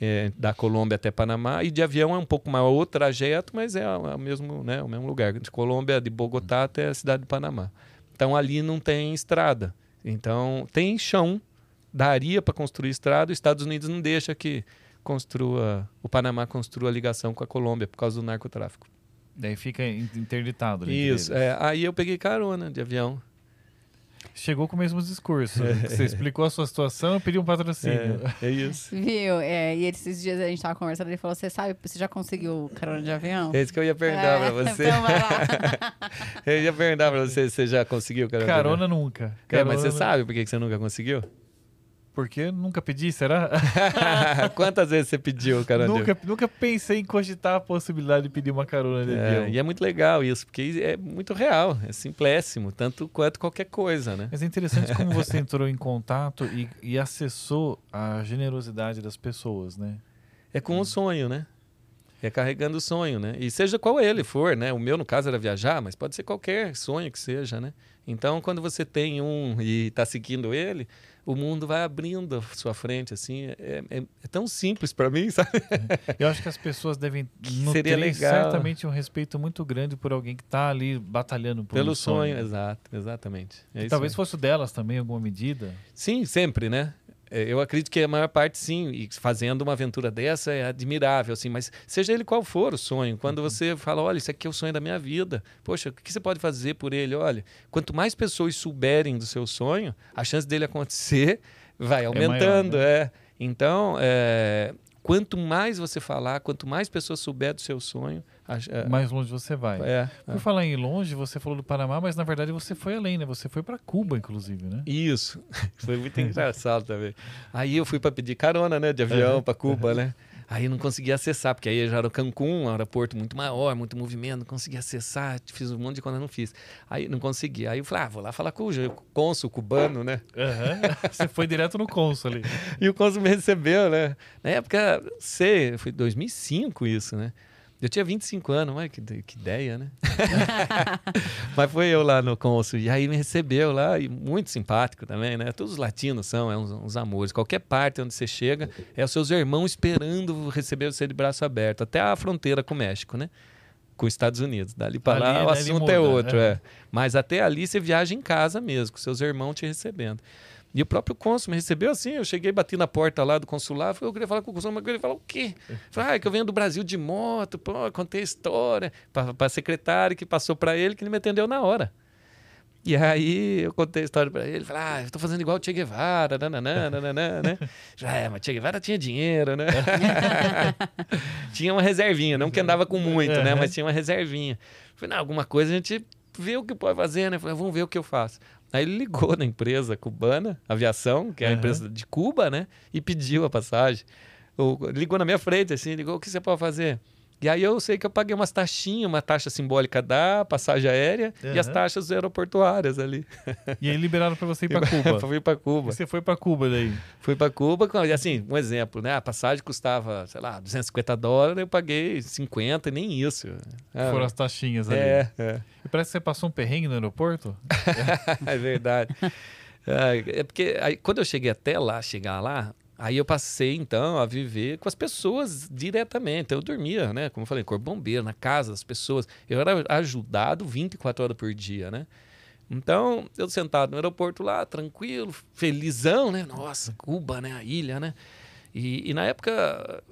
é, da Colômbia até Panamá. E de avião é um pouco maior o trajeto, mas é o mesmo, né, o mesmo lugar. De Colômbia, de Bogotá até a cidade de Panamá. Então, ali não tem estrada. Então, tem chão, daria para construir estrada. Os Estados Unidos não deixa que construa, o Panamá construa ligação com a Colômbia por causa do narcotráfico. Daí fica in- interditado. Isso. é, aí eu peguei carona de avião. Chegou com o mesmo discurso. *laughs* Você explicou a sua situação e pediu um patrocínio. É, é isso. Viu? É, e esses dias a gente tava conversando, ele falou: Você sabe, você já conseguiu carona de avião? É isso que eu ia perguntar É, pra *laughs* você. Então vai lá. *laughs* Eu ia perguntar pra você se você já conseguiu carona. de Carona nunca. avião. É, Carona mas você sabe por que você nunca conseguiu? Por que nunca pedi, será? *laughs* Quantas vezes você pediu carona nunca, nunca pensei em cogitar a possibilidade de pedir uma carona de É, avião. e é muito legal isso, porque é muito real, é simplésimo, tanto quanto qualquer coisa, né? Mas é interessante como *laughs* você entrou em contato e, e acessou a generosidade das pessoas, né? É com o sonho, né? É carregando o sonho, né? E seja qual ele for, né? O meu, no caso, era viajar, mas pode ser qualquer sonho que seja, né? Então, quando você tem um e está seguindo ele, o mundo vai abrindo à sua frente, assim. É, é- é tão simples para mim, *laughs* sabe? Eu acho que as pessoas devem nutrir certamente um respeito muito grande por alguém que está ali batalhando por Pelo um sonho. sonho, exato, exatamente. É Talvez aí. fosse o delas também, em alguma medida. Sim, sempre, né? É, Eu acredito que a maior parte sim, e fazendo uma aventura dessa é admirável, assim, mas seja ele qual for o sonho, quando você fala, olha, isso aqui é o sonho da minha vida, poxa, o que você pode fazer por ele? Olha, quanto mais pessoas souberem do seu sonho, a chance dele acontecer *laughs* vai aumentando, maior, é. Então, é, quanto mais você falar, quanto mais pessoas souber do seu sonho, é, Mais longe você vai. é, Por falar em longe, você falou do Panamá, mas na verdade você foi além, né? Você foi para Cuba, inclusive, né? Isso. *laughs* Foi muito *laughs* engraçado também. Aí eu fui para pedir carona, né, de avião para Cuba, né? Aí não conseguia acessar, porque aí já era Cancún, um aeroporto muito maior, muito movimento, não conseguia acessar, fiz um monte de coisa, não fiz. Aí não consegui. Aí eu falei, ah, vou lá falar com o cônsul cubano, né? Aham. Você foi direto no cônsul ali. *laughs* E o cônsul me recebeu, né? Na época, sei, foi 2005 isso, né? Eu tinha 25 anos, mas que, que ideia, né? *laughs* *laughs* mas foi eu lá no cônsul. E aí me recebeu lá, e muito simpático também, né? Todos os latinos são, é uns, uns amores. Qualquer parte onde você chega, é os seus irmãos esperando receber você de braço aberto. Até a fronteira com o México, né? Com os Estados Unidos. Dali para Ali, lá o assunto muda, é outro, é. é. Mas até ali você viaja em casa mesmo, com seus irmãos te recebendo. E o próprio cônsul me recebeu assim. Eu cheguei, bati na porta lá do consulado. Eu queria falar com o cônsul, mas ele falou: o quê? Eu falei, ah, é que eu venho do Brasil de moto, pô, contei a história para a secretária que passou para ele, que ele me atendeu na hora. E aí eu contei a história para ele, falei, ah, eu tô fazendo igual o Che Guevara, nananã, nananã, né? *laughs* é, mas Che Guevara tinha dinheiro, né? *laughs* tinha uma reservinha, não que andava com muito, né? Mas tinha uma reservinha. Falei, não, alguma coisa a gente vê o que pode fazer, né? Falei, vamos ver o que eu faço. Aí ele ligou na empresa cubana, aviação, que é a uhum. empresa de Cuba, né? E pediu a passagem. ligou na minha frente, assim, ligou, o que você pode fazer? E aí eu sei que eu paguei umas taxinhas, uma taxa simbólica da passagem aérea uhum. e as taxas aeroportuárias ali. E aí liberaram para você ir *laughs* para Cuba. *laughs* Fui para Cuba. E você foi para Cuba daí? Fui para Cuba, assim, um exemplo, né? A passagem custava, sei lá, 250 dólares, eu paguei 50 e nem isso. É, Foram as taxinhas ali. É, é. E parece que você passou um perrengue no aeroporto? *laughs* é verdade. É, é porque aí, quando eu cheguei até lá, chegar lá, Aí eu passei, então, a viver com as pessoas diretamente. Eu dormia, né? Como eu falei, corpo bombeiro, na casa das pessoas. Eu era ajudado 24 horas por dia, né? Então, eu sentado no aeroporto lá, tranquilo, felizão, né? Nossa, Cuba, né? A ilha, né? E, e na época,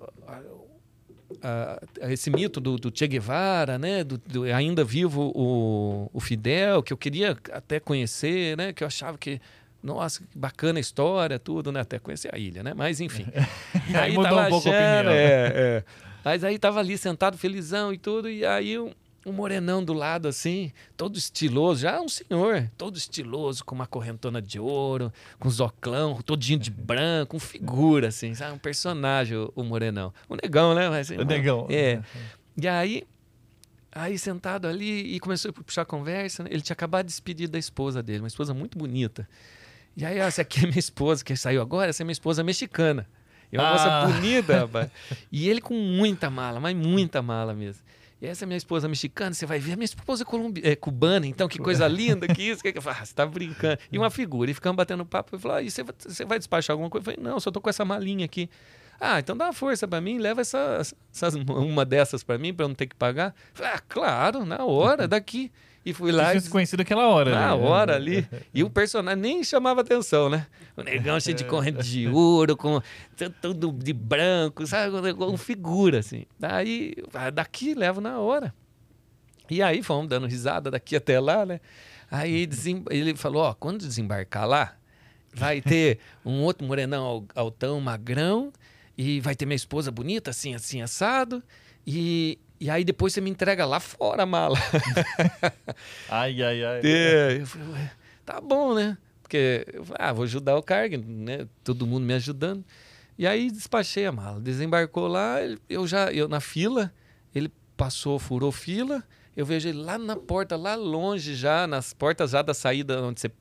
a, a, esse mito do, do, Che Guevara, né? Do, do, ainda vivo o, o Fidel, que eu queria até conhecer, né? Que eu achava que nossa, que bacana a história, tudo, né? Até conhecer a ilha, né? Mas enfim. *laughs* aí, aí mudou um pouco achando, a opinião. É, é. Mas aí tava ali sentado, felizão e tudo, e aí um, um, morenão do lado, assim, todo estiloso, já um senhor, todo estiloso, com uma correntona de ouro, com zoclão, todinho de *laughs* branco, um figura, assim, sabe? Um personagem, o, o morenão. O negão, né? Mas, o negão. É. E aí, aí sentado ali, e começou a puxar a conversa, né? ele tinha acabado de despedir da esposa dele, uma esposa muito bonita. E aí, essa aqui é minha esposa, que saiu agora, essa é minha esposa mexicana. É uma ah. moça bonita, *laughs* rapaz. E ele com muita mala, mas muita mala mesmo. E essa é minha esposa mexicana, você vai ver, a minha esposa é, colombi... é cubana, então que coisa linda, que isso, que eu falo, ah, você tá brincando. E uma figura, e ficamos batendo papo, e falou, ah, e você, vai, você vai despachar alguma coisa? Eu falei, não, só tô com essa malinha aqui. Ah, então dá uma força para mim, leva essa, essas, uma dessas para mim, para eu não ter que pagar. Eu falei, ah, claro, na hora, *laughs* daqui. E fui lá. Você conhecido aquela hora, Na né? hora ali. *laughs* E o personagem nem chamava atenção, né? O negão cheio de corrente de *laughs* ouro, com tudo de branco, sabe? Com figura, assim. Daí, ah, daqui levo na hora. E aí fomos dando risada daqui até lá, né? Aí ele falou: ó, quando desembarcar lá, vai ter um outro morenão altão, magrão, e vai ter minha esposa bonita, assim, assim, assado. E, e aí depois você me entrega lá fora a mala. *laughs* ai, ai, ai. É, eu falei, tá bom, né? Porque eu falei, ah, vou ajudar o cargo, né? Todo mundo me ajudando. E aí despachei a mala. Desembarcou lá, eu já, eu na fila, ele passou, furou fila. Eu vejo ele lá na porta, lá longe já, nas portas já da saída onde você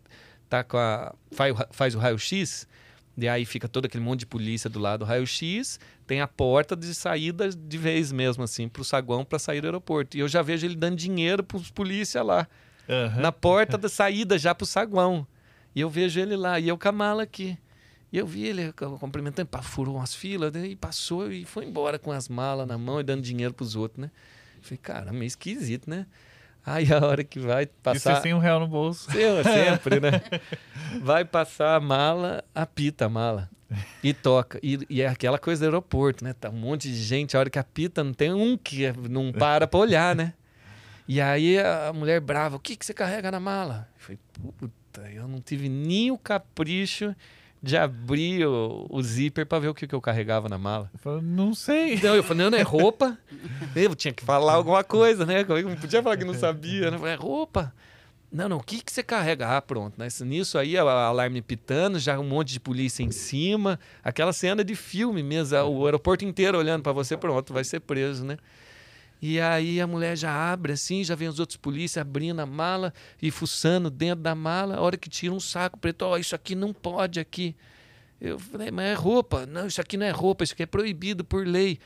tá com a faz, faz o raio-x. E aí fica todo aquele monte de polícia do lado do raio-x, tem a porta de saída de vez mesmo, assim, pro saguão para sair do aeroporto. E eu já vejo ele dando dinheiro pros polícia lá. Uhum. Na porta da saída já pro saguão. E eu vejo ele lá, e eu com a mala aqui. E eu vi ele cumprimentando, furou umas filas, né, e passou e foi embora com as malas na mão e dando dinheiro pros outros, né? falei, cara, meio esquisito, né? Aí a hora que vai passar. Você sem um real no bolso. Sempre, né? *laughs* Vai passar a mala, apita a mala. E toca. E, e, é aquela coisa do aeroporto, né? Tá um monte de gente, a hora que apita, não tem um que não para pra olhar, né? E aí a mulher brava, o que, que você carrega na mala? Eu falei, puta, eu não tive nem o capricho de abrir o, o zíper para ver o que, que eu carregava na mala. Eu falei, não sei. Não, eu falei, não, é roupa. eu tinha que falar alguma coisa, né? Eu não podia falar que não sabia. Né? Eu falei, é roupa. Não, não, o que, que você carrega? Ah, pronto. Né? Nisso aí, o alarme pitando, já um monte de polícia em cima. Aquela cena de filme mesmo, o aeroporto inteiro olhando para você, pronto, vai ser preso, né? E aí a mulher já abre assim, já vem os outros polícias abrindo a mala e fuçando dentro da mala. A hora que tira um saco preto, ó, oh, isso aqui não pode aqui. Eu falei, mas é roupa. Não, isso aqui não é roupa, isso aqui é proibido por lei.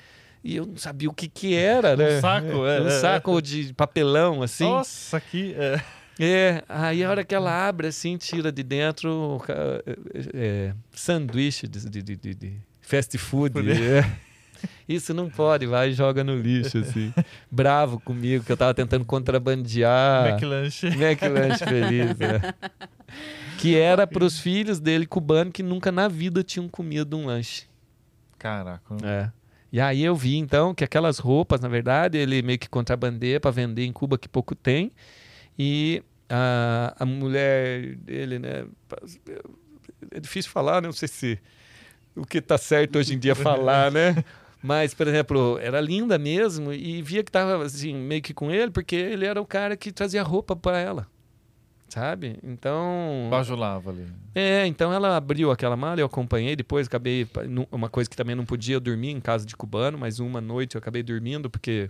E eu não sabia o que que era, né? Um saco, é. *laughs* Um é, saco é. de papelão, assim. Nossa, aqui... É. É, aí a hora que ela abre assim, tira de dentro é, é, sanduíche de, de, de, de, fast food. É. *laughs* Isso não pode, vai e joga no lixo, assim. Bravo comigo, que eu tava tentando contrabandear. McLanche. McLanche feliz, é. que era para os filhos dele cubanos que nunca na vida tinham comido um lanche. Caraca. É. E aí eu vi então que aquelas roupas, na verdade, ele meio que contrabandeia para vender em Cuba que pouco tem. E a, a mulher dele, né? É difícil falar, né? Não sei se o que tá certo hoje em dia falar, né? *laughs* Mas, por exemplo, era linda mesmo e via que tava assim, meio que com ele, porque ele era o cara que trazia roupa para ela. Sabe? Então. Bajulava ali. É, então ela abriu aquela mala, eu acompanhei, depois acabei. Uma coisa que também não podia dormir em casa de cubano, mas uma noite eu acabei dormindo, porque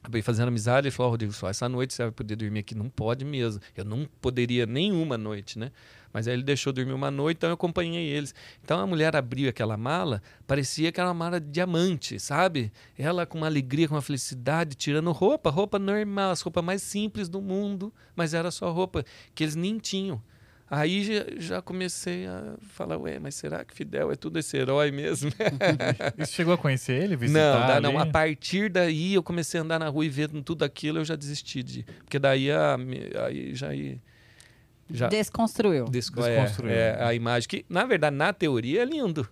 acabei fazendo amizade. Ele falou: oh, Rodrigo, só essa noite você vai poder dormir aqui. Não pode mesmo. Eu não poderia nenhuma noite, né? Mas aí ele deixou dormir uma noite, então eu acompanhei eles. Então a mulher abriu aquela mala, parecia que era uma mala de diamante, sabe? Ela com uma alegria, com uma felicidade, tirando roupa, roupa normal, as roupas mais simples do mundo, mas era só roupa que eles nem tinham. Aí já, já, comecei a falar, ué, mas será que Fidel é tudo esse herói mesmo? *laughs* e chegou a conhecer ele, visitar Não, não. A partir daí eu comecei a andar na rua e ver tudo aquilo, eu já desisti de... Porque daí a, aí já ia... Já Desconstruiu. Desconstruiu. É, é, a imagem que, na verdade, na teoria é lindo,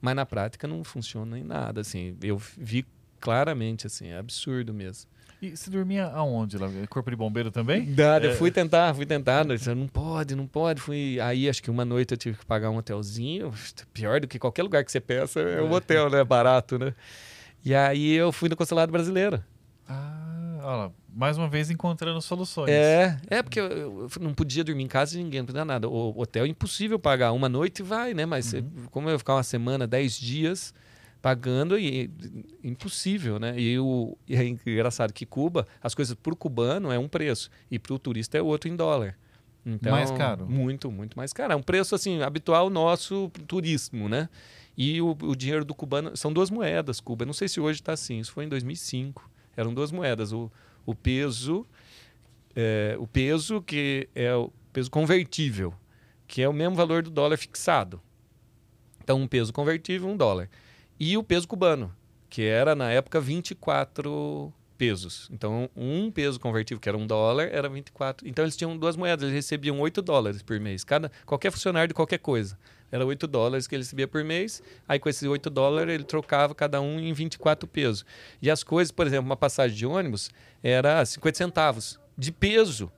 mas na prática não funciona em nada. Assim, eu vi claramente, assim, é absurdo mesmo. E você dormia aonde lá? Corpo de bombeiro também? Nada, é. eu fui tentar, fui tentar. Disse, não pode, não pode. Fui... Aí acho que uma noite eu tive que pagar um hotelzinho. Pior do que qualquer lugar que você peça é um é. hotel, né? Barato, né? E aí eu fui no consulado brasileiro. Ah, olha lá. Mais uma vez encontrando soluções. É, é porque eu, eu não podia dormir em casa de ninguém, não podia nada. O hotel é impossível pagar. Uma noite vai, né? Mas uhum. como eu ia ficar uma semana, dez dias pagando e impossível, né? E, o, e é engraçado que Cuba, as coisas para o cubano é um preço e para o turista é outro em dólar. Então, mais caro. Muito, muito mais caro. É um preço assim habitual nosso turismo, né? E o, o dinheiro do cubano são duas moedas, Cuba. não sei se hoje está assim. Isso foi em 2005. Eram duas moedas. O, o peso, é, o peso que é o peso convertível, que é o mesmo valor do dólar fixado. Então, um peso convertível, um dólar e o peso cubano, que era na época 24 pesos. Então, um peso convertível, que era um dólar, era 24. Então, eles tinham duas moedas, eles recebiam 8 dólares por mês. Cada, qualquer funcionário de qualquer coisa. Era 8 dólares que ele recebia por mês. Aí, com esses 8 dólares, ele trocava cada um em 24 pesos. E as coisas, por exemplo, uma passagem de ônibus era 50 centavos de peso.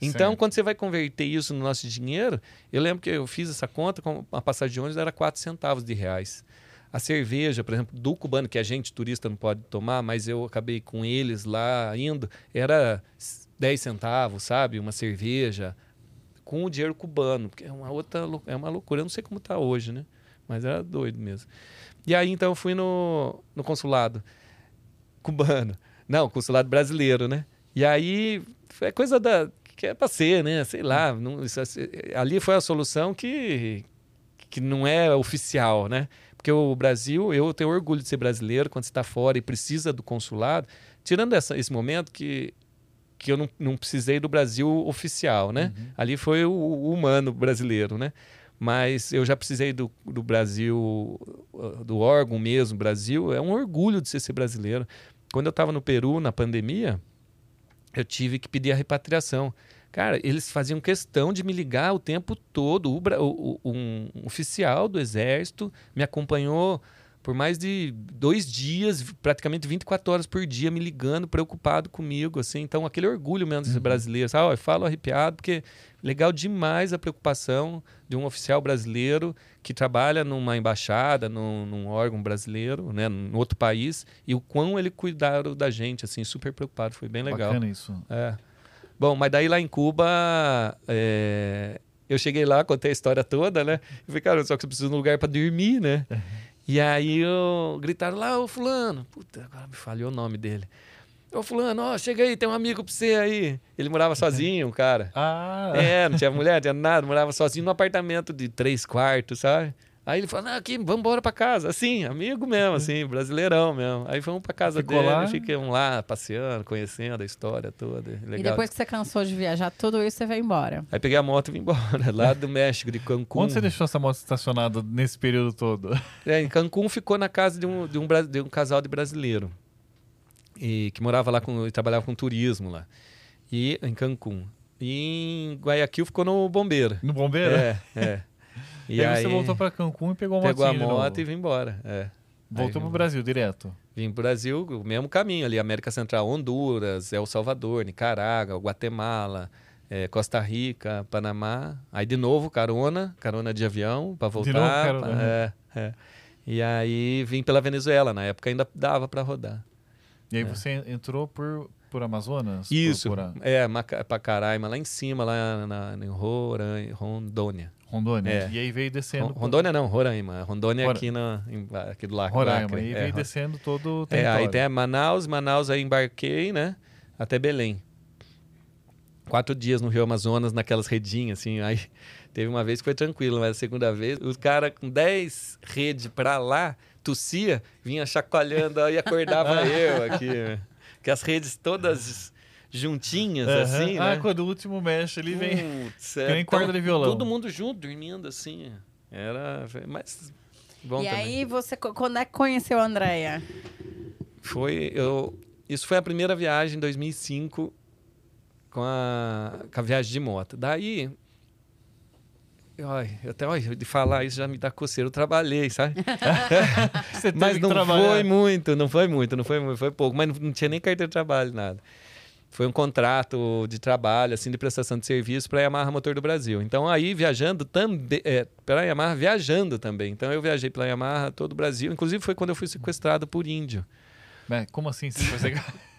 Então, quando você vai converter isso no nosso dinheiro, eu lembro que eu fiz essa conta, com a passagem de ônibus era 4 centavos de reais. A cerveja, por exemplo, do cubano, que a gente, turista, não pode tomar, mas eu acabei com eles lá indo, era 10 centavos, sabe? Uma cerveja com o dinheiro cubano, porque é uma outra é uma loucura. Eu não sei como está hoje, né? Mas era doido mesmo. E aí, então, eu fui no, no consulado *laughs* cubano. Não, consulado brasileiro, né? E aí, é coisa da que é para ser, né? Sei lá. Não, isso, ali foi a solução que, que não é oficial, né? Porque o Brasil, eu tenho orgulho de ser brasileiro quando você está fora e precisa do consulado. Tirando essa, esse momento que, que eu não, não precisei do Brasil oficial, né? Uhum. Ali foi o, o, humano brasileiro, né? Mas eu já precisei do, do Brasil, do órgão mesmo, Brasil. É um orgulho de ser, ser brasileiro. Quando eu estava no Peru, na pandemia, eu tive que pedir a repatriação. Cara, eles faziam questão de me ligar o tempo todo. O, o, um oficial do exército me acompanhou por mais de dois dias, praticamente 24 horas por dia, me ligando, preocupado comigo, assim. Então, aquele orgulho mesmo de ser uhum. brasileiro, sabe? Eu falo arrepiado, porque legal demais a preocupação de um oficial brasileiro que trabalha numa embaixada, num, num órgão brasileiro, né, num outro país, e o quão ele cuidaram da gente, assim, super preocupado. Foi bem legal. Bacana isso. É. Bom, mas daí lá em Cuba, é... eu cheguei lá, contei a história toda, né? Eu falei, cara, só que você precisa de um lugar para dormir, né? e aí eu gritaram lá, ô fulano. Puta, agora me falhou o nome dele. Ô fulano, ó, chega aí, tem um amigo pra você aí. Ele morava sozinho, um cara. Ah. É, não tinha mulher, não tinha nada, morava sozinho num apartamento de três quartos, sabe? Aí ele falou, aqui, vamos embora pra casa. Assim, amigo mesmo, assim, brasileirão mesmo. Aí fomos pra casa Ficou dele, lá? fiquemos lá passeando, conhecendo a história toda. Legal. E depois que você cansou de viajar tudo isso, você veio embora. Aí peguei a moto e vim embora, *laughs* lá do México, de Cancún. Onde você deixou essa moto estacionada nesse período todo? É, em Cancún ficou na casa de um, de um, de um casal de brasileiro. E que morava lá com, e trabalhava com turismo lá. E em Cancún. E em Guayaquil ficou no bombeiro. No bombeiro? É, é. *laughs* E, aí, você voltou para Cancún e pegou a moto. Pegou a moto e vim embora. É. Voltou para o Brasil direto? Vim pro Brasil, o mesmo caminho ali, América Central, Honduras, El Salvador, Nicarágua, Guatemala, é, Costa Rica, Panamá. Aí de novo, carona, carona de avião para voltar. De novo, carona. Pra, é, é. E aí vim pela Venezuela, na época ainda dava para rodar. E aí é. você entrou por, por Amazonas? Isso, por, por é, Pacaraima, lá em cima, lá na, na, em Rondônia. Rondônia. É. E aí veio descendo. Rondônia não, Roraima. Rondônia é aqui, na, aqui do lado. Roraima. E é, veio descendo todo o território. É, aí tem Manaus, Manaus aí embarquei, né? Até Belém. Quatro dias no Rio Amazonas, naquelas redinhas, assim. Aí *laughs* teve uma vez que foi tranquilo, mas a segunda vez, os caras com dez redes pra lá, tossia, vinha chacoalhando e acordava *laughs* eu aqui. Que as redes todas juntinhas, uhum. assim, ah, né? quando o último mexe, ele vem. Putz, é, nem corda de violão. Todo mundo junto, dormindo, assim. Era. Mas. Bom e também. aí, você. Quando é que conheceu a Andrea? Foi. Eu, isso foi a primeira viagem em 2005 com a, com a viagem de moto. Daí. Ai, até olha, de falar isso já me dá coceira. Eu trabalhei, sabe? *laughs* mas não foi muito, não foi muito, não foi muito, foi pouco. Mas não, não tinha nem carteira de trabalho, nada foi um contrato de trabalho, assim, de prestação de serviço para a Yamaha Motor do Brasil. Então, aí, viajando também, é, pela Yamaha, viajando também. Então, eu viajei pela Yamaha todo o Brasil. Inclusive, foi quando eu fui sequestrado por índio. como assim você foi sequestrado? *laughs*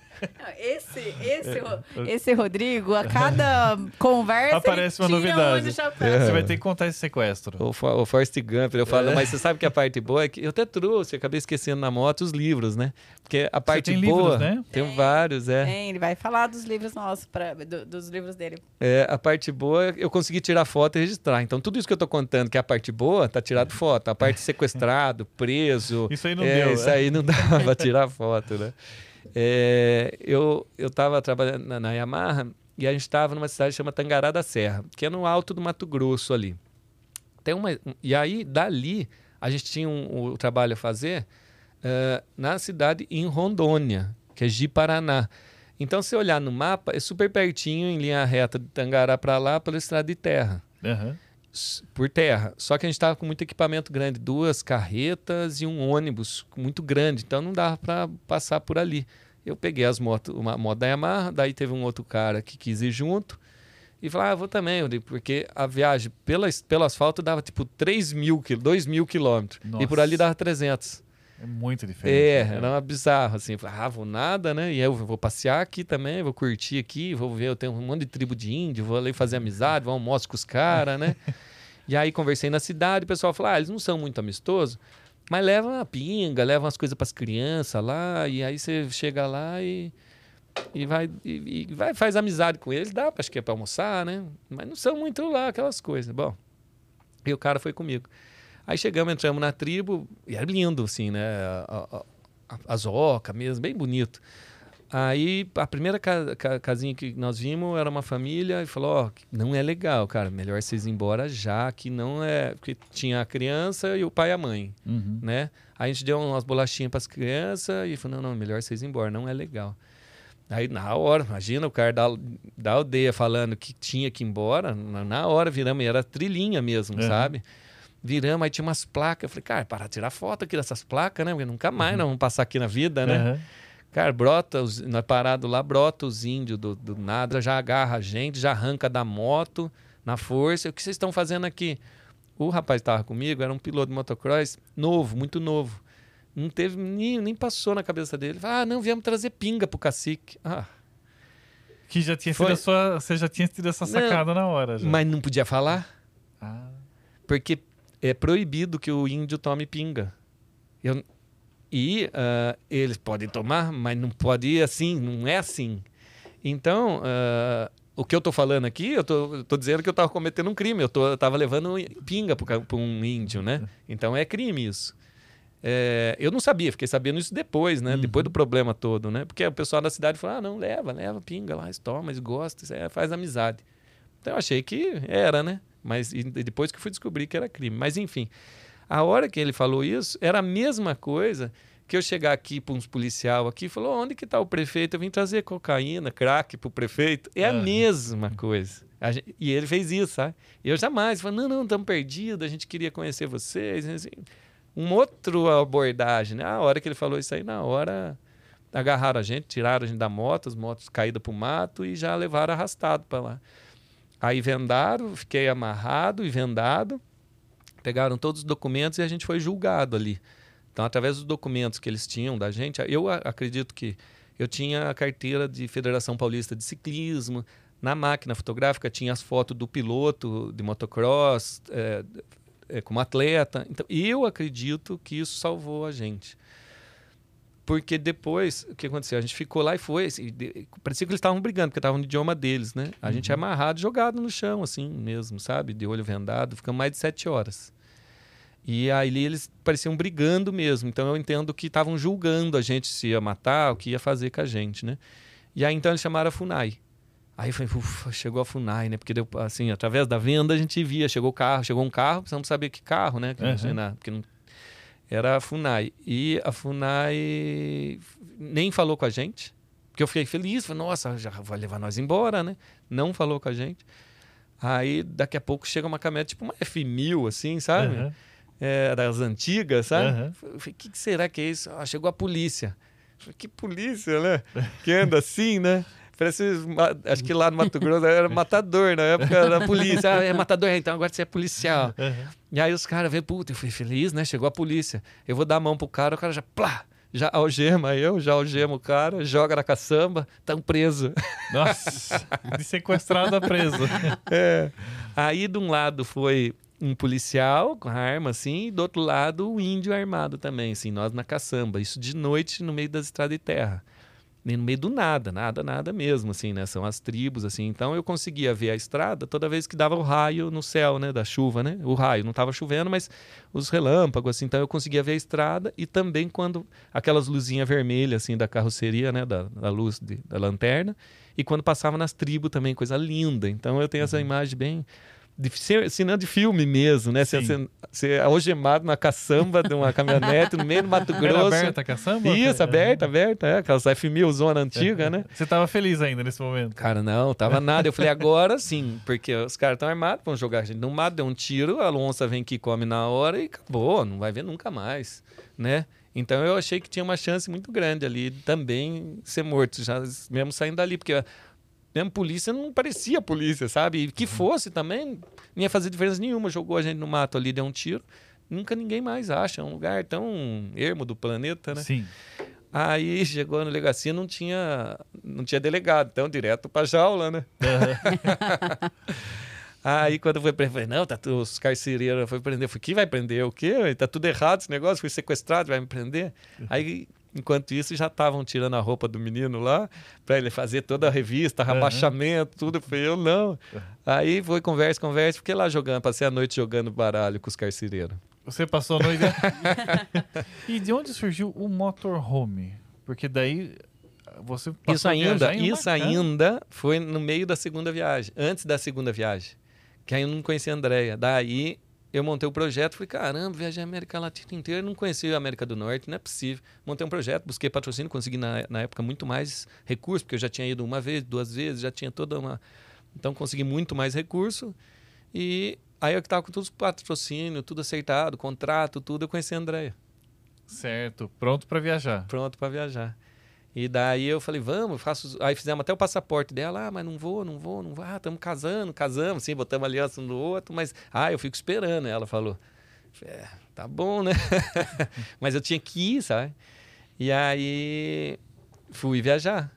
Esse, esse, esse Rodrigo, a cada *laughs* conversa. Aparece uma novidade. É. Você vai ter que contar esse sequestro. O, o Forrest Gump, eu falo, é. mas você sabe que a parte boa é que eu até trouxe, acabei esquecendo na moto os livros, né? Porque a parte tem boa. Livros, né? Tem, tem vários, é. Tem, ele vai falar dos livros nossos, pra, do, dos livros dele. É, a parte boa eu consegui tirar foto e registrar. Então, tudo isso que eu tô contando, que é a parte boa, tá tirado foto. A parte *laughs* sequestrado, preso. Isso aí não é, deu. Isso né? aí não dava pra tirar foto, né? *laughs* É, eu estava trabalhando na, Yamaha e a gente estava numa cidade que chama Tangará da Serra, que é no alto do Mato Grosso ali. Tem uma, e aí, dali, a gente tinha um, um trabalho a fazer uh, na cidade em Rondônia, que é Ji-Paraná. Então, se olhar no mapa, é super pertinho, em linha reta de Tangará para lá, pela estrada de terra. Uhum por terra. Só que a gente estava com muito equipamento grande, duas carretas e um ônibus muito grande, então não dava para passar por ali. Eu peguei as motos, uma moto da Yamaha, daí teve um outro cara que quis ir junto e falou: Ah, vou também, porque a viagem pela, pelo asfalto dava tipo 3 mil, 2 mil quilômetros e por ali dava 300. É muito diferente. É, né? era uma bizarro, assim. Ah, vou nada, né? E eu vou passear aqui também, vou curtir aqui, vou ver, eu tenho um monte de tribo de índio, vou ali fazer amizade, vou almoço com os caras, né? *laughs* e aí conversei na cidade, o pessoal falou, ah, eles não são muito amistosos, mas levam a pinga, levam as coisas para as crianças lá, e aí você chega lá e, e vai e, e vai faz amizade com eles, dá, acho que é para almoçar, né? Mas não são muito lá aquelas coisas. Bom, e o cara foi comigo. Aí chegamos, entramos na tribo, e era lindo, assim, né? A, a, a, as ocas mesmo, bem bonito. Aí a primeira ca, ca, casinha que nós vimos era uma família e falou: Ó, oh, não é legal, cara, melhor vocês ir embora já, que não é. Porque tinha a criança e o pai e a mãe, uhum. né? Aí a gente deu umas bolachinhas para as crianças e falou: não, não, melhor vocês ir embora, não é legal. Aí na hora, imagina o cara da, da aldeia falando que tinha que ir embora, na, na hora viramos, era trilhinha mesmo, uhum. sabe? Viramos, aí tinha umas placas. Eu falei, cara, para tirar foto aqui dessas placas, né? Porque nunca mais uhum. nós vamos passar aqui na vida, né? Uhum. Cara, brota, os, nós parado lá, brota os índios do, do nada, já agarra a gente, já arranca da moto na força. O que vocês estão fazendo aqui? O rapaz estava comigo, era um piloto de motocross, novo, muito novo. Não teve, nem, nem passou na cabeça dele. Ah, não, viemos trazer pinga pro cacique. Ah. Que já tinha Foi... sido a sua. Você já tinha tido essa sacada não, na hora. Já. Mas não podia falar. Ah. Porque é proibido que o índio tome pinga. Eu, e uh, eles podem tomar, mas não pode ir assim, não é assim. Então, uh, o que eu estou falando aqui, eu estou dizendo que eu estava cometendo um crime, eu estava levando pinga para um índio, né? Então é crime isso. É, eu não sabia, fiquei sabendo isso depois, né? Uhum. Depois do problema todo, né? Porque o pessoal da cidade falou: ah, não, leva, leva pinga lá, toma, eles gostam, é, faz amizade. Então eu achei que era, né? Mas depois que fui descobrir que era crime. Mas enfim, a hora que ele falou isso, era a mesma coisa que eu chegar aqui para uns policial aqui, falou, onde que está o prefeito? Eu vim trazer cocaína, crack para o prefeito. É a mesma coisa. A gen- e ele fez isso, sabe? Eu jamais. Falei, não, não, estamos perdidos, a gente queria conhecer vocês. Assim, uma outra abordagem, né? A hora que ele falou isso aí, na hora agarraram a gente, tiraram a gente da moto, as motos caídas para o mato e já levaram arrastado para lá. Aí vendaram, fiquei amarrado e vendado, pegaram todos os documentos e a gente foi julgado ali. Então, através dos documentos que eles tinham da gente, eu acredito que eu tinha a carteira de Federação Paulista de Ciclismo, na máquina fotográfica tinha as fotos do piloto de motocross, é, é, como atleta. Então, eu acredito que isso salvou a gente. Porque depois, o que aconteceu? A gente ficou lá e foi. assim, de- parecia que eles estavam brigando, porque estavam no idioma deles, né? A gente é amarrado, jogado no chão, assim mesmo, sabe? De olho vendado. Ficamos mais de sete horas. E aí eles pareciam brigando mesmo. Então eu entendo que estavam julgando a gente se ia matar, o que ia fazer com a gente, né? E aí então eles chamaram a FUNAI. Aí foi, ufa, chegou a FUNAI, né? Porque deu, assim, através da venda a gente via, chegou o carro, chegou um carro, precisamos saber que carro, né? Que não Uhum. nada, porque não era a FUNAI. E a FUNAI nem falou com a gente, porque eu fiquei feliz, falei, nossa, já vai levar nós embora, né? Não falou com a gente. Aí daqui a pouco chega uma caminhonete, tipo uma F1000, assim, sabe? Aham. é, das antigas, sabe? Aham. Eu Falei, o que, que será que é isso? Ah, chegou a polícia. Falei, que polícia, né? Que anda assim, né? Parece, acho que lá no Mato Grosso era matador, na época era polícia. Ah, é matador, então agora você é policial. Aham. E aí os caras veem, puta, eu fui feliz, né? Chegou a polícia. Eu vou dar a mão pro cara, o cara já, plá, já algema eu, já algema o cara, joga na caçamba, tão preso. *laughs* Nossa, de sequestrado a preso. *laughs* É. Aí de um lado foi um policial com arma, assim, e do outro lado o índio armado também, assim, nós na caçamba. Isso de noite no meio das estradas de terra. No meio do nada, nada, nada mesmo, assim, né? São as tribos, assim. Então eu conseguia ver a estrada toda vez que dava o raio no céu, né? Da chuva, né? O raio. Não estava chovendo, mas os relâmpagos, assim. Então eu conseguia ver a estrada e também quando aquelas luzinhas vermelhas, assim, da carroceria, né? Da, da luz de- da lanterna. E quando passava nas tribos também, coisa linda. Então eu tenho essa imagem bem de cinema de filme mesmo, né? Sim. você, você algemado na caçamba de uma caminhonete no meio do Mato *laughs* Era Grosso. aberta a caçamba? Isso, aberta, aberta, é, aquelas F1000 zona antiga, né? Você tava feliz ainda nesse momento. Cara, não, tava nada. Eu falei, agora sim, porque os caras estão armados, vão jogar a gente no mato, deu um tiro, a onça vem aqui, come na hora e acabou, não vai ver nunca mais, né? Então eu achei que tinha uma chance muito grande ali também ser morto, já mesmo saindo dali, porque mesmo polícia não parecia polícia, sabe? E que fosse também, não ia fazer diferença nenhuma. Jogou a gente no mato ali, deu um tiro. Nunca ninguém mais acha. É um lugar tão ermo do planeta, né? Sim. Aí chegou na delegacia, não tinha, não tinha delegado, então direto pra jaula, né? *laughs* Aí quando foi prender, falei, não, tá os carcereiros foi prender. Eu falei, que vai prender? O quê? Tá tudo errado esse negócio, fui sequestrado, vai me prender? Aí, enquanto isso, já estavam tirando a roupa do menino lá, pra ele fazer toda a revista, Aham. rebaixamento, tudo. Eu falei, eu não. Aí foi conversa, conversa, fiquei lá jogando, passei a noite jogando baralho com os carcereiros. Você passou a noite. *laughs* e de onde surgiu o motorhome? Porque daí você passou Isso a ainda, isso ainda foi no meio da segunda viagem, antes da segunda viagem. Que aí eu não conhecia a Andréia. Daí eu montei o projeto, falei, caramba, viajei a América Latina inteira, não conhecia a América do Norte, não é possível. Montei um projeto, busquei patrocínio, consegui na, na época muito mais recurso, porque eu já tinha ido uma vez, duas vezes, já tinha toda uma. Então consegui muito mais recurso. E aí eu que estava com todos os patrocínio, tudo acertado, contrato, tudo, eu conheci a Andréia Certo, pronto pra viajar. pronto para viajar. E daí eu falei, vamos, faço. Aí fizemos até o passaporte dela, ah, mas não vou, não vou, não vou. Ah, estamos casando, casamos, sim, botamos aliança um no outro, mas, ah, eu fico esperando, ela falou. É, tá bom, né? *laughs* mas eu tinha que ir, sabe? E aí fui viajar.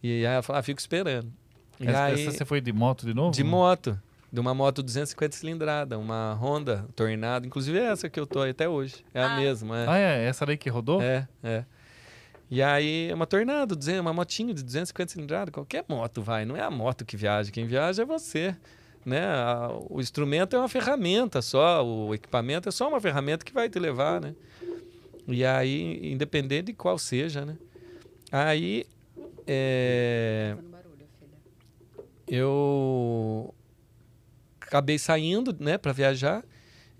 E aí ela falou, ah, fico esperando. E Essa, aí, essa você foi de moto de novo? de moto, de uma moto 250 cilindrada, uma Honda Tornado, inclusive é essa que eu tô aí até hoje. É a Ah. mesma, é. Ah, é? Essa daí que rodou? É, é. E aí é uma Tornado, uma motinha de 250 cilindradas, qualquer moto vai, não é a moto que viaja, quem viaja é você. Né? O instrumento é uma ferramenta só, o equipamento é só uma ferramenta que vai te levar, né? E aí, independente de qual seja, né? Aí, é, eu acabei saindo, né, para viajar.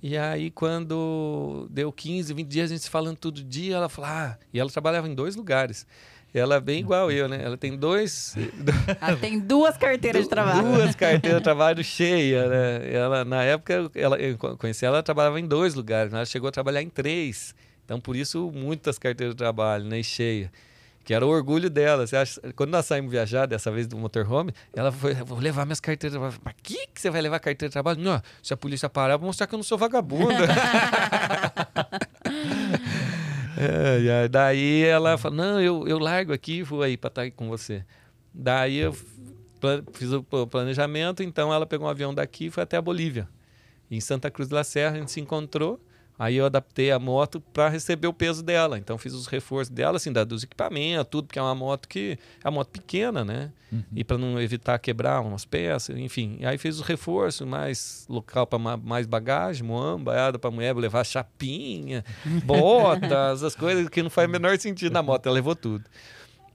E aí, quando deu 15, 20 dias, a gente se falando todo dia, ela falou, ah, e ela trabalhava em dois lugares. Ela é bem igual eu, né? Ela tem dois. *laughs* Ela tem duas carteiras de trabalho. Duas *laughs* carteiras de trabalho cheias, né? Ela, na época, ela, eu conheci ela, ela trabalhava em dois lugares, ela chegou a trabalhar em três. Então, por isso, muitas carteiras de trabalho, né? E cheia. Que era o orgulho dela. Você acha, quando nós saímos viajar, dessa vez do motorhome, ela foi, vou levar minhas carteiras de trabalho. Mas que, que você vai levar carteira de trabalho? Não, se a polícia parar, eu vou mostrar que eu não sou vagabunda. *laughs* *laughs* é, aí, daí ela falou, não, eu, eu largo aqui e vou aí para estar com você. Daí eu fiz o planejamento, então ela pegou um avião daqui e foi até a Bolívia. Em Santa Cruz de la Serra a gente se encontrou Aí eu adaptei a moto para receber o peso dela. Então fiz os reforços dela, assim, da, dos equipamentos, tudo, porque é uma moto que é uma moto pequena, né? Uhum. E para não evitar quebrar umas peças, enfim. Aí fiz os reforços, mais local para mais bagagem, moamba, baiada para mulher levar chapinha, *laughs* botas, as coisas que não faz o menor sentido na moto. Ela levou tudo.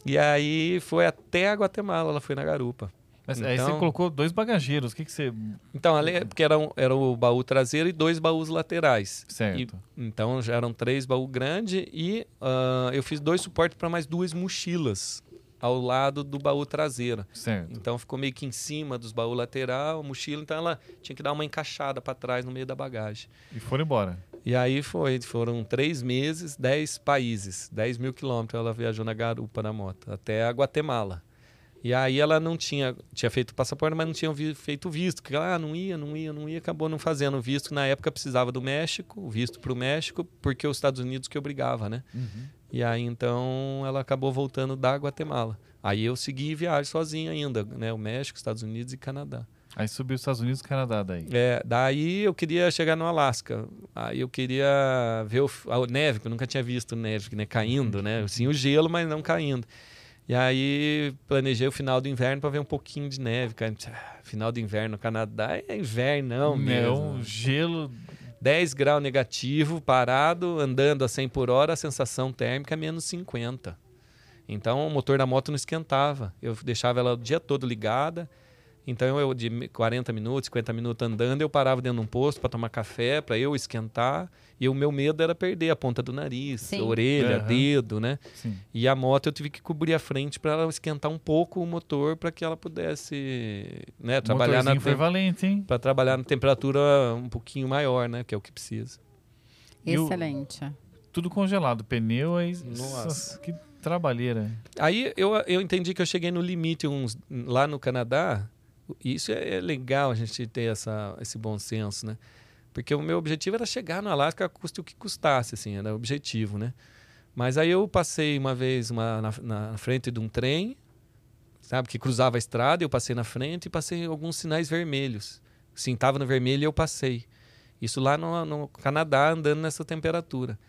E aí foi até a Guatemala, ela foi na garupa. Mas então, aí você então- colocou dois bagageiros, o que, que você. Então, ali, porque era, um, era o baú traseiro e dois baús laterais. Certo. E, então já eram três baús grandes e uh, eu fiz dois suportes para mais duas mochilas ao lado do baú traseiro. Certo. Então ficou meio que em cima dos baús lateral, mochila, então ela tinha que dar uma encaixada para trás no meio da bagagem. E foram embora. E aí foi, foram três meses, dez países, dez mil quilômetros ela viajou na garupa na moto, até a Guatemala. E aí ela não tinha, tinha feito passaporte, mas não tinha feito visto. Porque ela ah, não ia, não ia, não ia, acabou não fazendo visto. Na época precisava do México, visto para o México, porque os Estados Unidos que obrigava, né? Uhum. E aí então ela acabou voltando da Guatemala. Aí eu segui viagem sozinho ainda, né? O México, Estados Unidos e Canadá. Aí subiu os Estados Unidos e Canadá daí. É, daí eu queria chegar no Alasca. Aí eu queria ver o, a neve, porque eu nunca tinha visto neve, né? Caindo, né? Sim, o gelo, mas não caindo. E aí planejei o final do inverno para ver um pouquinho de neve, cara. Final do inverno no Canadá é inverno, não, mesmo. Não, gelo 10 graus negativo, parado, andando a 100 por hora, a sensação térmica é menos 50. Então o motor da moto não esquentava. Eu deixava ela o dia todo ligada. Então eu de 40 minutos, 50 minutos andando, eu parava dentro de um posto para tomar café, para eu esquentar. E o meu medo era perder a ponta do nariz, Sim. orelha, uhum. dedo, né? Sim. E a moto eu tive que cobrir a frente para ela esquentar um pouco o motor para que ela pudesse, né, trabalhar na foi valente, hein? Para trabalhar na temperatura um pouquinho maior, né, que é o que precisa. Excelente. O, tudo congelado, pneu aí. Nossa, que trabalheira. Aí eu, eu entendi que eu cheguei no limite uns lá no Canadá. Isso é, é legal a gente ter essa, esse bom senso, né? Porque o meu objetivo era chegar no Alasca, custe o que custasse, assim, era o objetivo, né? Mas aí eu passei uma vez uma, na, na frente de um trem, sabe, que cruzava a estrada, eu passei na frente e passei alguns sinais vermelhos. Sim, estava no vermelho e eu passei. Isso lá no, no Canadá, andando nessa temperatura.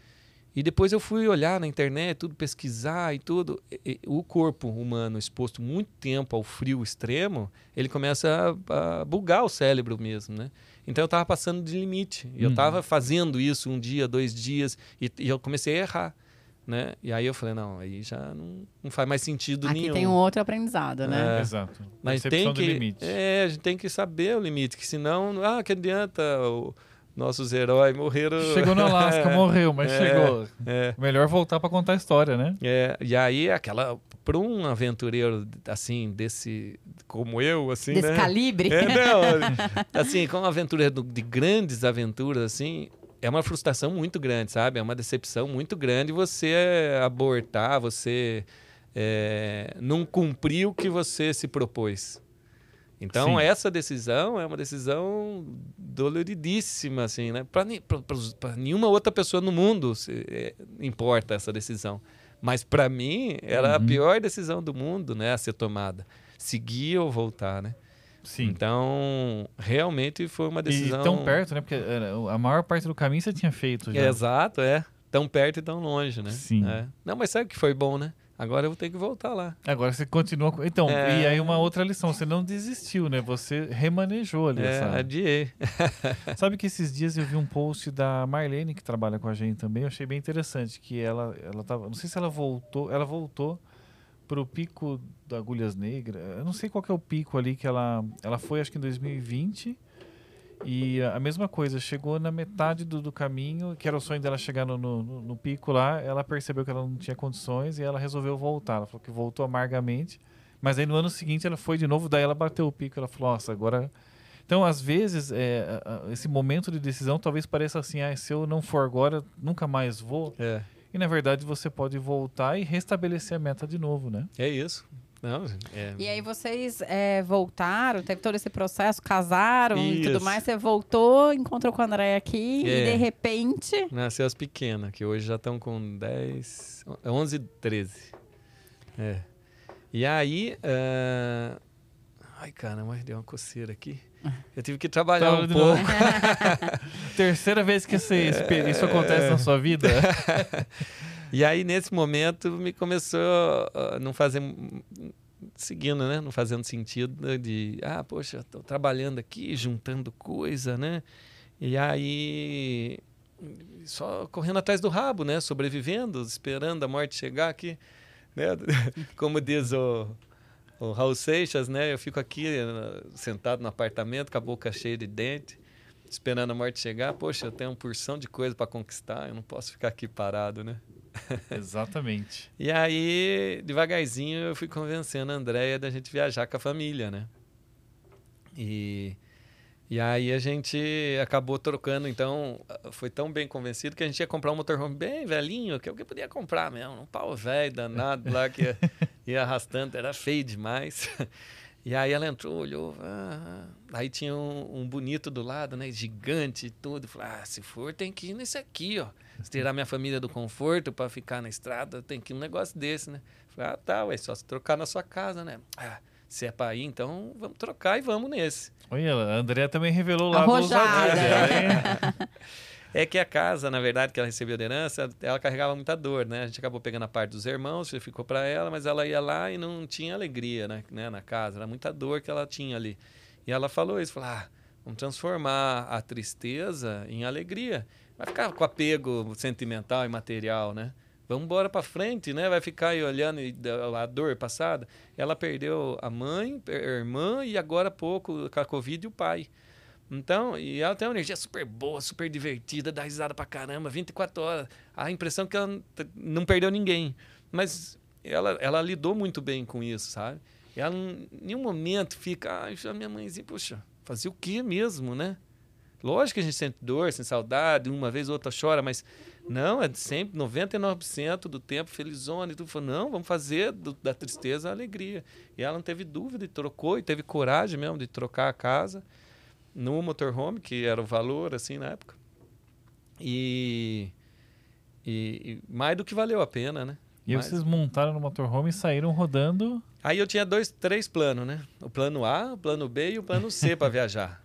E depois eu fui olhar na internet, tudo pesquisar e tudo. E, o corpo humano exposto muito tempo ao frio extremo, ele começa a, a bugar o cérebro mesmo, né? Então eu estava passando de limite. E eu estava uhum. fazendo isso um dia, dois dias, e, e, eu comecei a errar. Né? E aí eu falei, não, aí já não, não faz mais sentido Aqui nenhum. tem um outro aprendizado, né? É, Exato. Mas tem que, é, a gente tem que saber o limite, que senão, ah, que adianta o, nossos heróis morreram. Chegou no Alasca, *laughs* é, morreu, mas é, chegou. É. Melhor voltar para contar a história, né? É, e aí aquela para um aventureiro assim desse como eu assim, desse né? calibre. É, não, *laughs* assim, como um aventureiro de grandes aventuras assim, é uma frustração muito grande, sabe? É uma decepção muito grande você abortar, você é, não cumprir o que você se propôs. Então, Sim. essa decisão é uma decisão doloridíssima, assim, né? Para nenhuma outra pessoa no mundo se, é, importa essa decisão. Mas para mim, era uhum. a pior decisão do mundo, né? A ser tomada. Seguir ou voltar, né? Sim. Então, realmente foi uma decisão... E tão perto, né? Porque a maior parte do caminho você tinha feito já. exato, é. Tão perto e tão longe, né? Sim. É. Não, mas sabe que foi bom, né? Agora eu vou ter que voltar lá. Agora você continua. Então, é... e aí uma outra lição: você não desistiu, né? Você remanejou ali. É, sabe? adiei. *laughs* sabe que esses dias eu vi um post da Marlene, que trabalha com a gente também. Eu achei bem interessante. Que ela, ela tava. Não sei se ela voltou. Ela voltou pro pico da Agulhas Negras. Eu não sei qual é o pico ali que ela. Ela foi, acho que em 2020. E a mesma coisa, chegou na metade do, do caminho, que era o sonho dela chegar no, no, no, pico lá, ela percebeu que ela não tinha condições e ela resolveu voltar. Ela falou que voltou amargamente, mas aí no ano seguinte ela foi de novo, daí ela bateu o pico, ela falou, nossa, agora... Então, às vezes, é, esse momento de decisão talvez pareça assim, ah, se eu não for agora, nunca mais vou. É. E, na verdade, você pode voltar e restabelecer a meta de novo, né? É isso. Não, é... E aí vocês é, voltaram, teve todo esse processo, casaram Isso. e tudo mais. Você voltou, encontrou com a André aqui é. e de repente. Nasceu as pequenas, que hoje já estão com 10, 11, 13. É. E aí. Uh... Ai, caramba, deu uma coceira aqui. *laughs* Eu tive que trabalhar um pouco. *laughs* Terceira vez que isso, isso acontece na sua vida? *laughs* E aí, nesse momento, me começou a não fazer. Seguindo, né? Não fazendo sentido de. Ah, poxa, estou trabalhando aqui, juntando coisa, né? E aí. Só correndo atrás do rabo, né? Sobrevivendo, esperando a morte chegar aqui. Né? *laughs* Como diz o, o Raul Seixas, né? Eu fico aqui sentado no apartamento com a boca cheia de dente, esperando a morte chegar. Poxa, eu tenho uma porção de coisa para conquistar, eu não posso ficar aqui parado, né? *laughs* Exatamente. e aí, devagarzinho, eu fui convencendo a Andréia da gente viajar com a família, né? E, e aí a gente acabou trocando, então foi tão bem convencido que a gente ia comprar um motorhome bem velhinho, que é o que podia comprar mesmo, um pau velho danado lá que ia, *laughs* ia arrastando, era feio demais. *laughs* E aí ela entrou, olhou, ah, aí tinha um, um, bonito do lado, né, gigante e tudo. Falei, ah, se for tem que ir nesse aqui, ó tirar minha família do conforto para ficar na estrada, tem que ir um negócio desse, né? Falei, ah, tá, ué, só se trocar na sua casa, né? Ah, se é para ir, então vamos trocar e vamos nesse. Olha, a Andrea também revelou lá ousadia, né? *laughs* É que a casa, na verdade, que ela recebeu de herança, ela carregava muita dor, né? A gente acabou pegando a parte dos irmãos, ficou para ela, mas ela ia lá e não tinha alegria, né? né? Na casa, era muita dor que ela tinha ali. E ela falou isso, falou, ah, vamos transformar a tristeza em alegria vai ficar com apego sentimental e material, né? Vamos embora para frente, né? Vai ficar aí olhando a dor passada. Ela perdeu a mãe, a irmã e agora há pouco com a Covid o pai. Então, e ela tem uma energia super boa, super divertida, dá risada pra caramba, 24 horas. A impressão que ela não perdeu ninguém. Mas ela, ela lidou muito bem com isso, sabe? Ela em nenhum momento fica, ah, minha mãezinha, poxa, fazia o quê mesmo, né? Lógico que a gente sente dor, sente saudade, uma vez ou outra chora, mas não, é sempre 99% do tempo felizona e tudo. Falou, não, vamos fazer do, da tristeza a alegria. E ela não teve dúvida e trocou, e teve coragem mesmo de trocar a casa no motorhome, que era o valor, assim, na época. E, e, e mais do que valeu a pena, né? E Mas... vocês montaram no motorhome e saíram rodando. Aí eu tinha dois, três planos, né? O plano A, o plano B e o plano C para viajar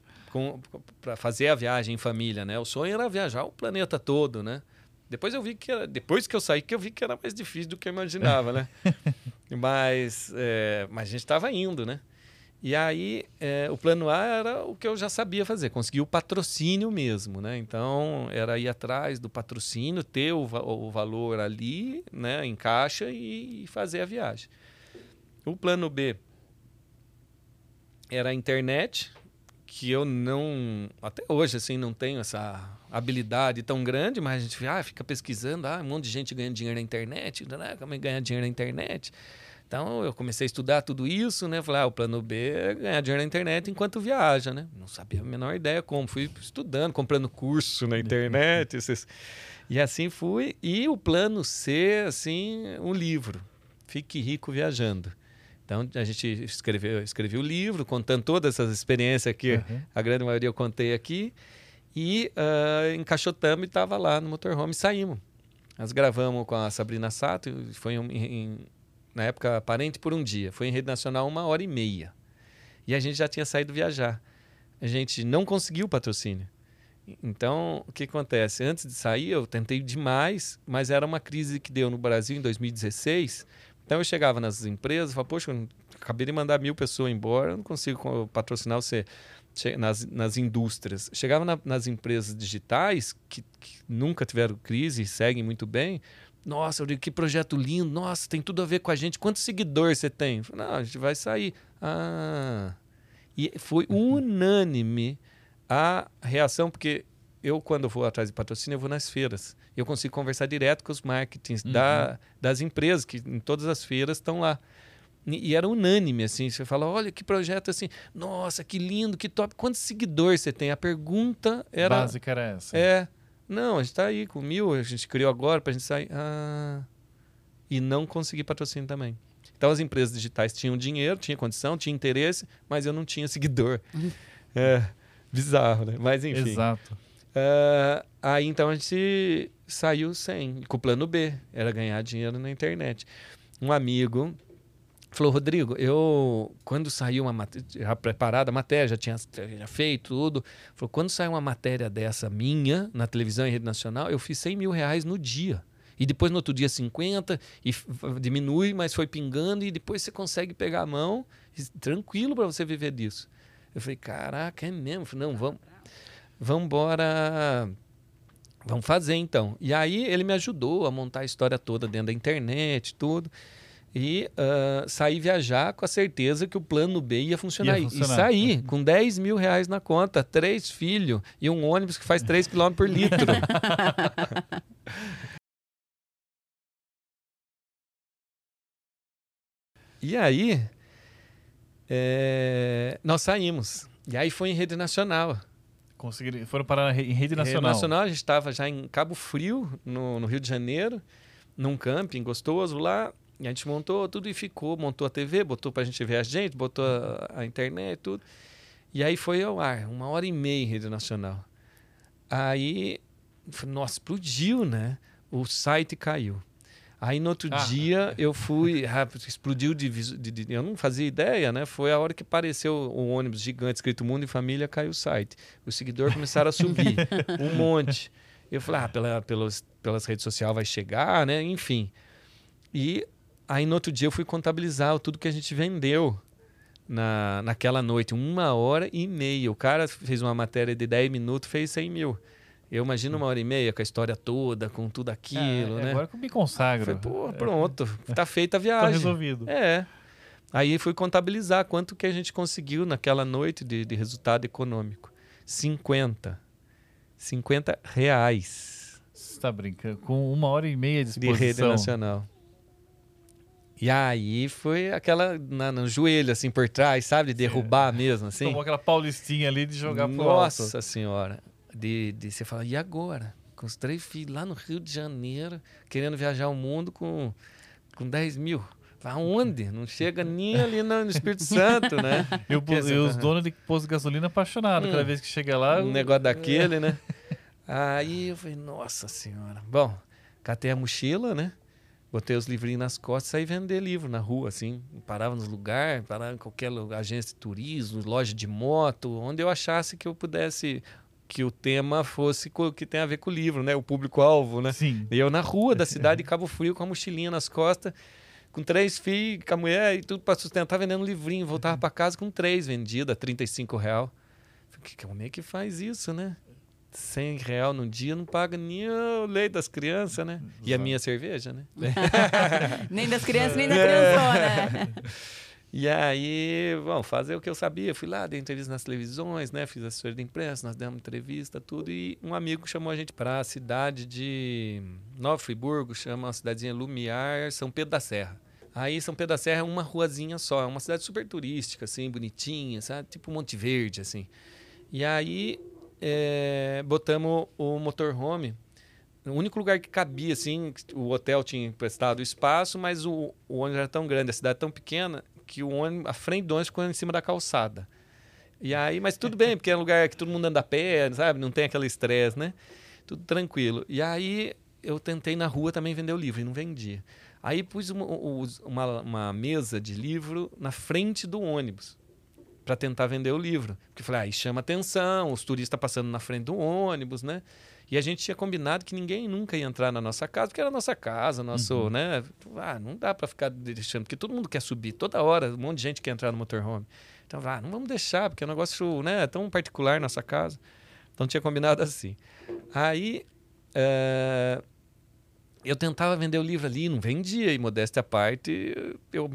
para fazer a viagem em família, né? O sonho era viajar o planeta todo, né? Depois eu vi que era, depois que eu saí que eu vi que era mais difícil do que eu imaginava, né? *laughs* mas, é, mas a gente estava indo, né? E aí é, o plano A era o que eu já sabia fazer, conseguir o patrocínio mesmo, né? Então era ir atrás do patrocínio, ter o, o valor ali, né, em caixa e, e fazer a viagem. O plano B era a internet, que eu não até hoje assim não tenho essa habilidade tão grande, mas a gente ah, fica pesquisando, ah, um monte de gente ganhando dinheiro na internet, né? Como é ganhar dinheiro na internet? Então eu comecei a estudar tudo isso, né? Falei, ah, o plano B é ganhar dinheiro na internet enquanto viaja, né? Não sabia a menor ideia como, fui estudando, comprando curso na internet, *laughs* esses... e assim fui. E o plano C, assim, um livro, Fique Rico Viajando. Então a gente escreveu, escreveu o livro contando todas essas experiências que uhum. a grande maioria eu contei aqui e uh, encaixotamos e estava lá no motorhome e saímos. Nós gravamos com a Sabrina Sato, foi em, em, na época parente por um dia, foi em rede nacional uma hora e meia. E a gente já tinha saído viajar. A gente não conseguiu patrocínio. Então, o que acontece? Antes de sair, eu tentei demais, mas era uma crise que deu no Brasil em 2016 então eu chegava nas empresas e falava, poxa, acabei de mandar mil pessoas embora, eu não consigo patrocinar você nas, nas indústrias. Chegava na, nas empresas digitais, que, que, nunca tiveram crise e seguem muito bem. Nossa, eu digo, que projeto lindo, nossa, tem tudo a ver com a gente. Quantos seguidores você tem? Falei, não, a gente vai sair. Ah. E foi unânime a reação, porque eu, quando vou atrás de patrocínio, eu vou nas feiras. Eu consigo conversar direto com os marketings Uhum. da, das empresas, que em todas as feiras estão lá. E e era unânime, assim. Você fala, olha que projeto assim, nossa, que lindo, que top. Quantos seguidores você tem? A pergunta era. Básica era essa. É. Não, a gente tá aí com mil, a gente criou agora pra gente sair. Ah. E não consegui patrocínio também. Então as empresas digitais tinham dinheiro, tinha condição, tinha interesse, mas eu não tinha seguidor. *laughs* é. Bizarro, né? Mas enfim. Exato. Ah, aí então a gente saiu sem, com o plano B, era ganhar dinheiro na internet. Um amigo falou, Rodrigo, eu quando saiu uma matéria, já preparada a matéria, já tinha já feito tudo, falou, quando saiu uma matéria dessa minha na televisão e rede nacional, eu fiz 100 mil reais no dia. E depois no outro dia 50, e diminui, mas foi pingando, e depois você consegue pegar a mão, e tranquilo para você viver disso. Eu falei, caraca, é mesmo? Falei, não, vamos, vamos embora. Vamos fazer então. E aí ele me ajudou a montar a história toda dentro da internet, tudo. E ah, saí viajar com a certeza que o plano B ia funcionar. Ia E- funcionar. E saí com 10 mil reais na conta, três filhos e um ônibus que faz 3 km por litro. *laughs* e aí, é, nós saímos. E aí foi em rede nacional. Conseguiram, foram re- em rede Rede nacional. nacional, a gente estava já em Cabo Frio, no, no Rio de Janeiro, num camping gostoso lá. E a gente montou tudo e ficou, montou a TV, botou pra gente ver a gente, botou a, a internet, tudo. E aí foi ao ar, uma hora e meia em rede nacional. Aí, nossa, explodiu, né? O site caiu. Aí no outro Ah. dia eu fui, ah, explodiu de, de- de- Eu não fazia ideia, né? Foi a hora que apareceu o ônibus gigante escrito Mundo e Família, caiu o site. Os seguidores começaram a subir, *laughs* um monte. Eu falei, ah, pela, pelos, pelas redes sociais vai chegar, né? Enfim. E aí no outro dia eu fui contabilizar tudo que a gente vendeu na, naquela noite, uma hora e meia. O cara fez uma matéria de 10 minutos, fez 100 mil. Eu imagino uma hora e meia com a história toda, com tudo aquilo, É, né? Agora que eu me consagro. Falei, pô, pronto, tá feita a Tô viagem. resolvido. É. Aí fui contabilizar quanto que a gente conseguiu naquela noite de, de resultado econômico. 50. 50 reais Você tá brincando? Com uma hora e meia de de rede exposição. nacional. E aí foi aquela na, no joelho, assim, por trás, sabe? De derrubar mesmo, assim. Tomou aquela paulistinha ali de jogar pro Nossa senhora. De, de você fala, e agora? Com os três filhos lá no Rio de Janeiro, querendo viajar o mundo com, com 10 mil. Aonde? Não chega nem ali no, Espírito Santo, né? *laughs* E, o- e os donos de posto de gasolina apaixonados. Hum. Cada vez que chega lá. um negócio daquele, né? *laughs* Aí eu falei, nossa senhora. Bom, catei a mochila, né? Botei os livrinhos nas costas e saí vender livro na rua, assim. Parava nos lugares, parava em qualquer lugar, agência de turismo, loja de moto, onde eu achasse que eu pudesse, que o tema fosse co- que tem a ver com o livro, né? O público-alvo, né? Sim. E eu na rua da *laughs* cidade de Cabo Frio com a mochilinha nas costas, com três filhos, com a mulher e tudo para sustentar, vendendo livrinho. Voltava para casa com três vendida, 35 real. Falei, "Que- Como é que faz isso, né? 100 real num dia não paga nem o leite das crianças, né? E a minha cerveja, né? *laughs* Nem das crianças, nem da É. criançona. *laughs* E aí, bom, fazer o que eu sabia. Fui lá, dei entrevista nas televisões, né? Fiz assessoria de imprensa, nós demos entrevista, tudo. E um amigo chamou a gente para a cidade de Nova Friburgo, chama uma cidadezinha Lumiar, São Pedro da Serra. Aí São Pedro da Serra é uma ruazinha só, é uma cidade super turística, assim, bonitinha, sabe? Tipo Monte Verde, assim. E aí é, botamos o motorhome. O único lugar que cabia, assim, o hotel tinha emprestado espaço, mas o, o ônibus era tão grande, a cidade tão pequena, que o ônibus, a frente do ônibus ficou em cima da calçada. E aí, mas tudo bem, porque é um lugar que todo mundo anda a pé, sabe? Não tem aquele estresse, né? Tudo tranquilo. E aí eu tentei na rua também vender o livro e não vendia. Aí pus uma, uma, uma mesa de livro na frente do ônibus para tentar vender o livro. Porque falei, aí chama atenção, os turistas passando na frente do ônibus, né? E a gente tinha combinado que ninguém nunca ia entrar na nossa casa, porque era a nossa casa, nosso, né? Ah, não dá para ficar deixando, porque todo mundo quer subir, toda hora, um monte de gente quer entrar no motorhome. Então, ah, não vamos deixar, porque é um negócio, né, tão particular nossa casa. Então tinha combinado assim. Aí eh, eu tentava vender o livro ali, não vendia, e modéstia à parte, eu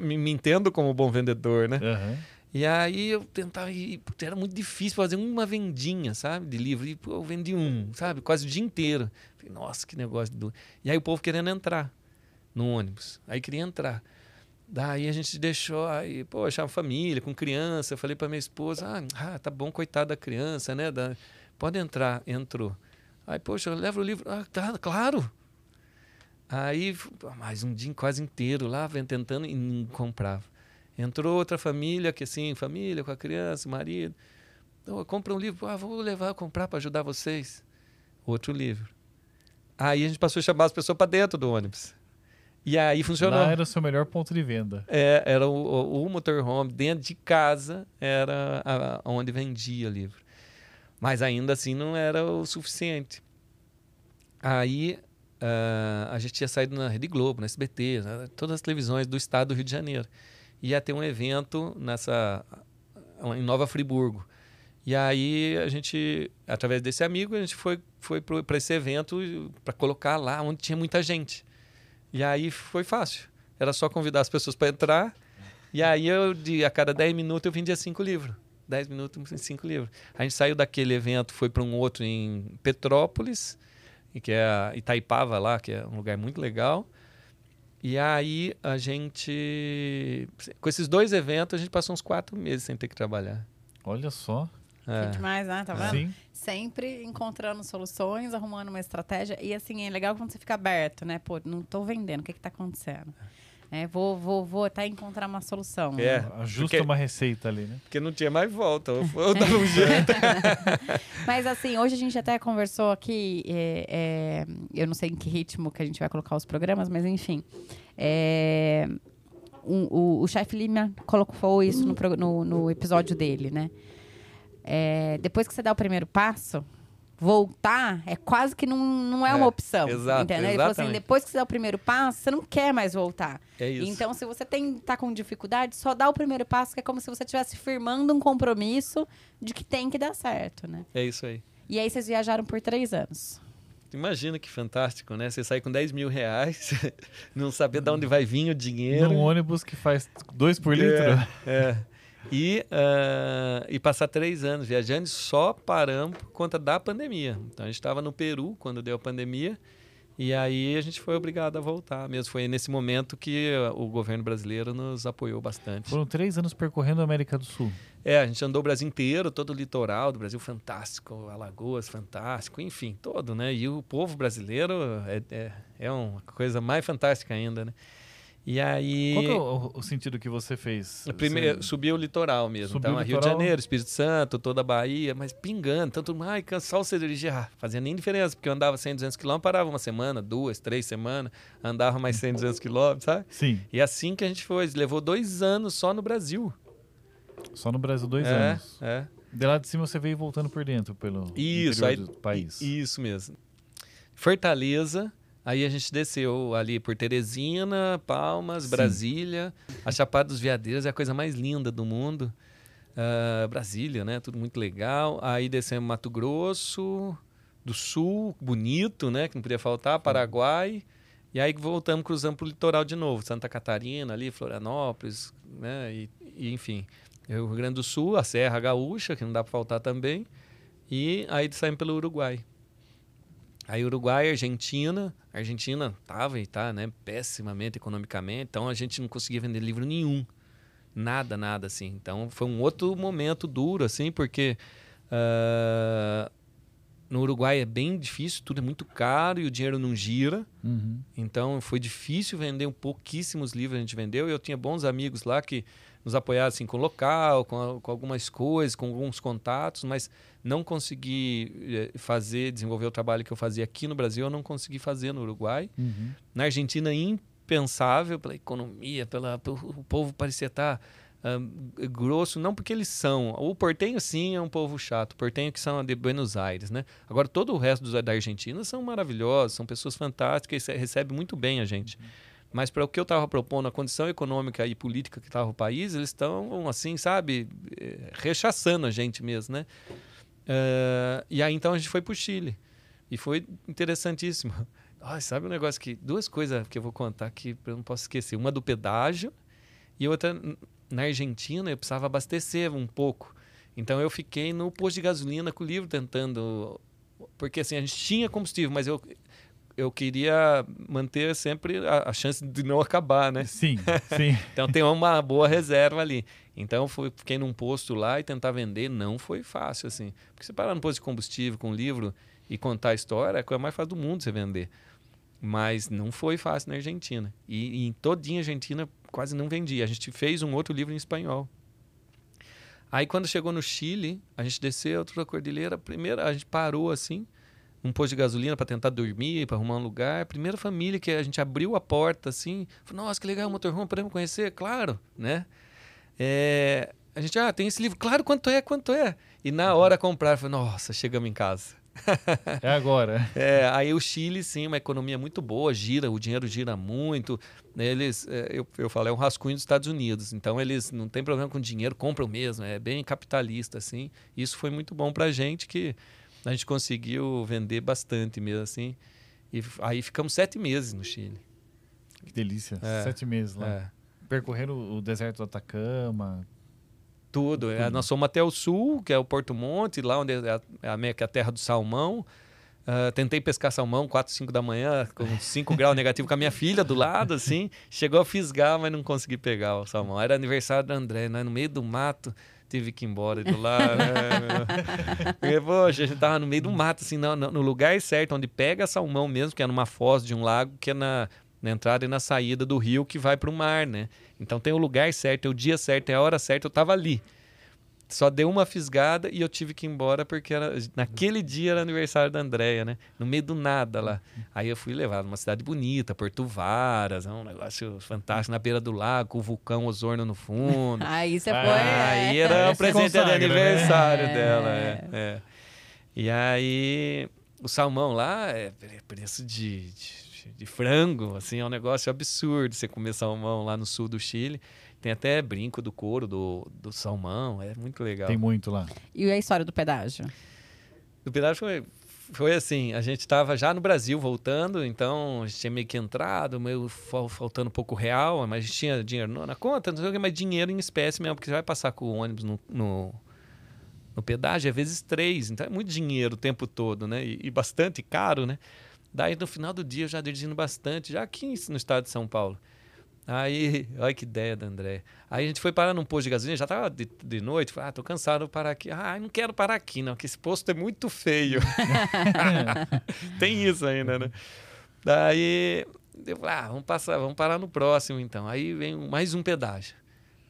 me, me entendo como bom vendedor, né? Aham. E aí eu tentava ir, era muito difícil fazer uma vendinha, sabe, de livro. E eu vendi um, sabe, quase o dia inteiro. Falei, nossa, que negócio do. E aí o povo querendo entrar no ônibus. Aí queria entrar. Daí a gente deixou, aí, poxa, a família, com criança. Eu falei para minha esposa, ah, tá bom, coitada da criança, né? Da... Pode entrar. Entrou. Aí, poxa, leva o livro. Ah, tá, claro. Aí, mais um dia quase inteiro lá, tentando e não comprava. Entrou outra família, que assim, família com a criança, marido. Oh, compra um livro, ah, vou levar, comprar para ajudar vocês. Outro livro. Aí a gente passou a chamar as pessoas para dentro do ônibus. E aí funcionou. Lá era o seu melhor ponto de venda. É, era o, o, o motorhome dentro de casa, era a, onde vendia livro. Mas ainda assim não era o suficiente. Aí uh, a gente tinha saído na Rede Globo, na SBT, todas as televisões do estado do Rio de Janeiro ia ter um evento nessa em Nova Friburgo. E aí a gente, através desse amigo, a gente foi foi para esse evento para colocar lá onde tinha muita gente. E aí foi fácil. Era só convidar as pessoas para entrar. E aí eu de a cada 10 minutos eu vendia cinco livros. 10 minutos, cinco livros. A gente saiu daquele evento, foi para um outro em Petrópolis, que é Itaipava lá, que é um lugar muito legal. E aí a gente. Com esses dois eventos, a gente passou uns quatro meses sem ter que trabalhar. Olha só. É. Que demais, né? Tá vendo? Sim. Sempre encontrando soluções, arrumando uma estratégia. E assim, é legal quando você fica aberto, né? Pô, não tô vendendo, o que que tá acontecendo? É, vou, vou, vou até encontrar uma solução. É, ajusta uma receita ali, né? Porque não tinha mais volta. Eu, eu dava *laughs* um jeito. *laughs* Mas assim, hoje a gente até conversou aqui, é, é, eu não sei em que ritmo que a gente vai colocar os programas, mas enfim. É, um, o, o chefe Lima colocou isso no, no, no episódio dele, né? É, depois que você dá o primeiro passo, voltar é quase que não, não é, é uma opção. Exato, entendeu? Ele falou assim: depois que você dá o primeiro passo, você não quer mais voltar. É isso. Então, se você tem, tá com dificuldade, só dá o primeiro passo, que é como se você estivesse firmando um compromisso de que tem que dar certo, né? É isso aí. E aí vocês viajaram por três anos. Imagina que fantástico, né? Você sair com 10 mil reais, *laughs* não saber de onde vai vir o dinheiro. Num ônibus que faz dois por litro. É. é. E, uh, e passar três anos viajando só paramos por conta da pandemia. Então a gente estava no Peru quando deu a pandemia e aí a gente foi obrigado a voltar mesmo. Foi nesse momento que o governo brasileiro nos apoiou bastante. Foram três anos percorrendo a América do Sul. É, a gente andou o Brasil inteiro, todo o litoral do Brasil fantástico, Alagoas fantástico, enfim, todo, né? E o povo brasileiro é, é, é uma coisa mais fantástica ainda, né? E aí. Qual é o, o, sentido que você fez? Primeiro, você... subir o litoral mesmo. Subiu então, Rio de Janeiro, Espírito Santo, toda a Bahia, mas pingando. Tanto, ai, cansar você dirigir. Ah, fazia nem diferença, porque eu andava 100, 200 quilômetros, parava uma semana, duas, três semanas, andava mais 100, 200 quilômetros, sabe? Sim. E assim que a gente foi. Levou dois anos só no Brasil. Só no Brasil, dois é, anos. É. De lá de cima você veio voltando por dentro, pelo isso, aí, do país. Isso mesmo. Fortaleza Aí a gente desceu ali por Teresina, Palmas, Sim. Brasília. A Chapada dos Veadeiros é a coisa mais linda do mundo. Uh, Brasília, né? Tudo muito legal. Aí descemos Mato Grosso do Sul, bonito, né? Que não podia faltar. Paraguai. E aí voltamos, cruzando para o litoral de novo. Santa Catarina ali, Florianópolis, né? E, e, enfim, Rio Grande do Sul, a Serra Gaúcha, que não dá para faltar também. E aí saímos pelo Uruguai. Aí Uruguai, Argentina, a Argentina estava e está, né, pessimamente economicamente, então a gente não conseguia vender livro nenhum, nada, nada assim. Então foi um outro momento duro assim, porque uh, no Uruguai é bem difícil, tudo é muito caro e o dinheiro não gira. Uhum. Então foi difícil vender um pouquíssimos livros a gente vendeu. E eu tinha bons amigos lá que nos apoiaram assim com local, com, com algumas coisas, com alguns contatos, mas não consegui eh, fazer, desenvolver o trabalho que eu fazia aqui no Brasil, eu não consegui fazer no Uruguai. Uhum. Na Argentina, impensável pela economia, pela, o povo parecia estar uh, grosso, não porque eles são. O portenho, sim, é um povo chato. O portenho que são de Buenos Aires, né? Agora, todo o resto da Argentina são maravilhosos, são pessoas fantásticas recebem muito bem a gente. Uhum. Mas para o que eu estava propondo, a condição econômica e política que estava o país, eles estão, assim, sabe, eh, rechaçando a gente mesmo, né? Uh, e aí então a gente foi para o Chile. E foi interessantíssimo. *laughs* Oh, sabe um negócio que. Duas coisas que eu vou contar que eu não posso esquecer. Uma do pedágio E outra, na Argentina, eu precisava abastecer um pouco. Então eu fiquei no posto de gasolina com o livro tentando. Porque assim, a gente tinha combustível, mas eu, eu queria manter sempre a, a chance de não acabar, né? Sim, *laughs* sim. então tem uma boa reserva ali. Então fui, fiquei num posto lá e tentar vender. Não foi fácil, assim. Porque você parar no posto de combustível com um livro e contar a história é a coisa mais fácil do mundo você vender. Mas não foi fácil na Argentina. E, e em todinha a Argentina quase não vendia. A gente fez um outro livro em espanhol. Aí quando chegou no Chile, a gente desceu outra cordilheira. Primeiro a gente parou assim, um posto de gasolina para tentar dormir, para arrumar um lugar. A primeira família que a gente abriu a porta assim, falou: "Nossa, que legal, o motorhome, podemos conhecer?" Claro, né? É, a gente, ah, tem esse livro, claro, quanto é, quanto é? E na hora comprar, falei, nossa, chegamos em casa. É agora. *laughs* É, aí o Chile, sim, uma economia muito boa, gira, o dinheiro gira muito. Eles, é, eu, eu falo, é um rascunho dos Estados Unidos. Então eles não tem problema com dinheiro, compram mesmo, é bem capitalista, assim. Isso foi muito bom pra gente, que a gente conseguiu vender bastante mesmo, assim. E aí ficamos sete meses no Chile. Que delícia. É, Sete meses lá. É. Percorreram o deserto do Atacama. Tudo. É, nós fomos até o sul, que é o Porto Monte, lá onde é a, é a, meio que a terra do salmão. Uh, tentei pescar salmão 4, 5 da manhã, com 5 *laughs* graus negativo, com a minha filha do lado, assim. Chegou a fisgar, mas não consegui pegar o salmão. Era aniversário do André, né? no meio do mato. Tive que ir embora de lá. Porque, poxa, a gente tava no meio do mato, assim, no, no lugar certo, onde pega salmão mesmo, que é numa foz de um lago, que é na, na entrada e na saída do rio que vai para o mar, né? Então tem o lugar certo, é o dia certo, é a hora certa, eu estava ali. Só deu uma fisgada e eu tive que ir embora porque era, naquele dia era aniversário da Andréia, né? No meio do nada lá. Aí eu fui levado numa cidade bonita, Porto Varas, é um negócio fantástico, na beira do lago, com o vulcão Osorno no fundo. *laughs* Aí você foi. Aí era o presente de aniversário né? dela. É, é. E aí o salmão lá é preço de, de de frango, assim, é um negócio absurdo você comer salmão lá no sul do Chile. Tem até brinco do couro do, do salmão, é muito legal. Tem muito lá. E a história do pedágio? O pedágio foi, foi assim, a gente estava já no Brasil voltando, então a gente tinha meio que entrado, meio faltando um pouco real, mas a gente tinha dinheiro na conta, não sei o que, mas dinheiro em espécie mesmo, porque você vai passar com o ônibus no, no, no pedágio, é vezes três, então é muito dinheiro o tempo todo, né? E, e bastante caro, né? Daí no final do dia eu já dirigindo bastante, já aqui no estado de São Paulo. Aí, olha que ideia da André. Aí a gente foi parar num posto de gasolina, já tava de, de noite, falei, ah, tô cansado, vou parar aqui. Ah, não quero parar aqui, não, porque esse posto é muito feio. *laughs* *laughs* Tem isso ainda, né? Daí eu falei, ah, vamos passar, vamos parar no próximo então. Aí vem mais um pedágio.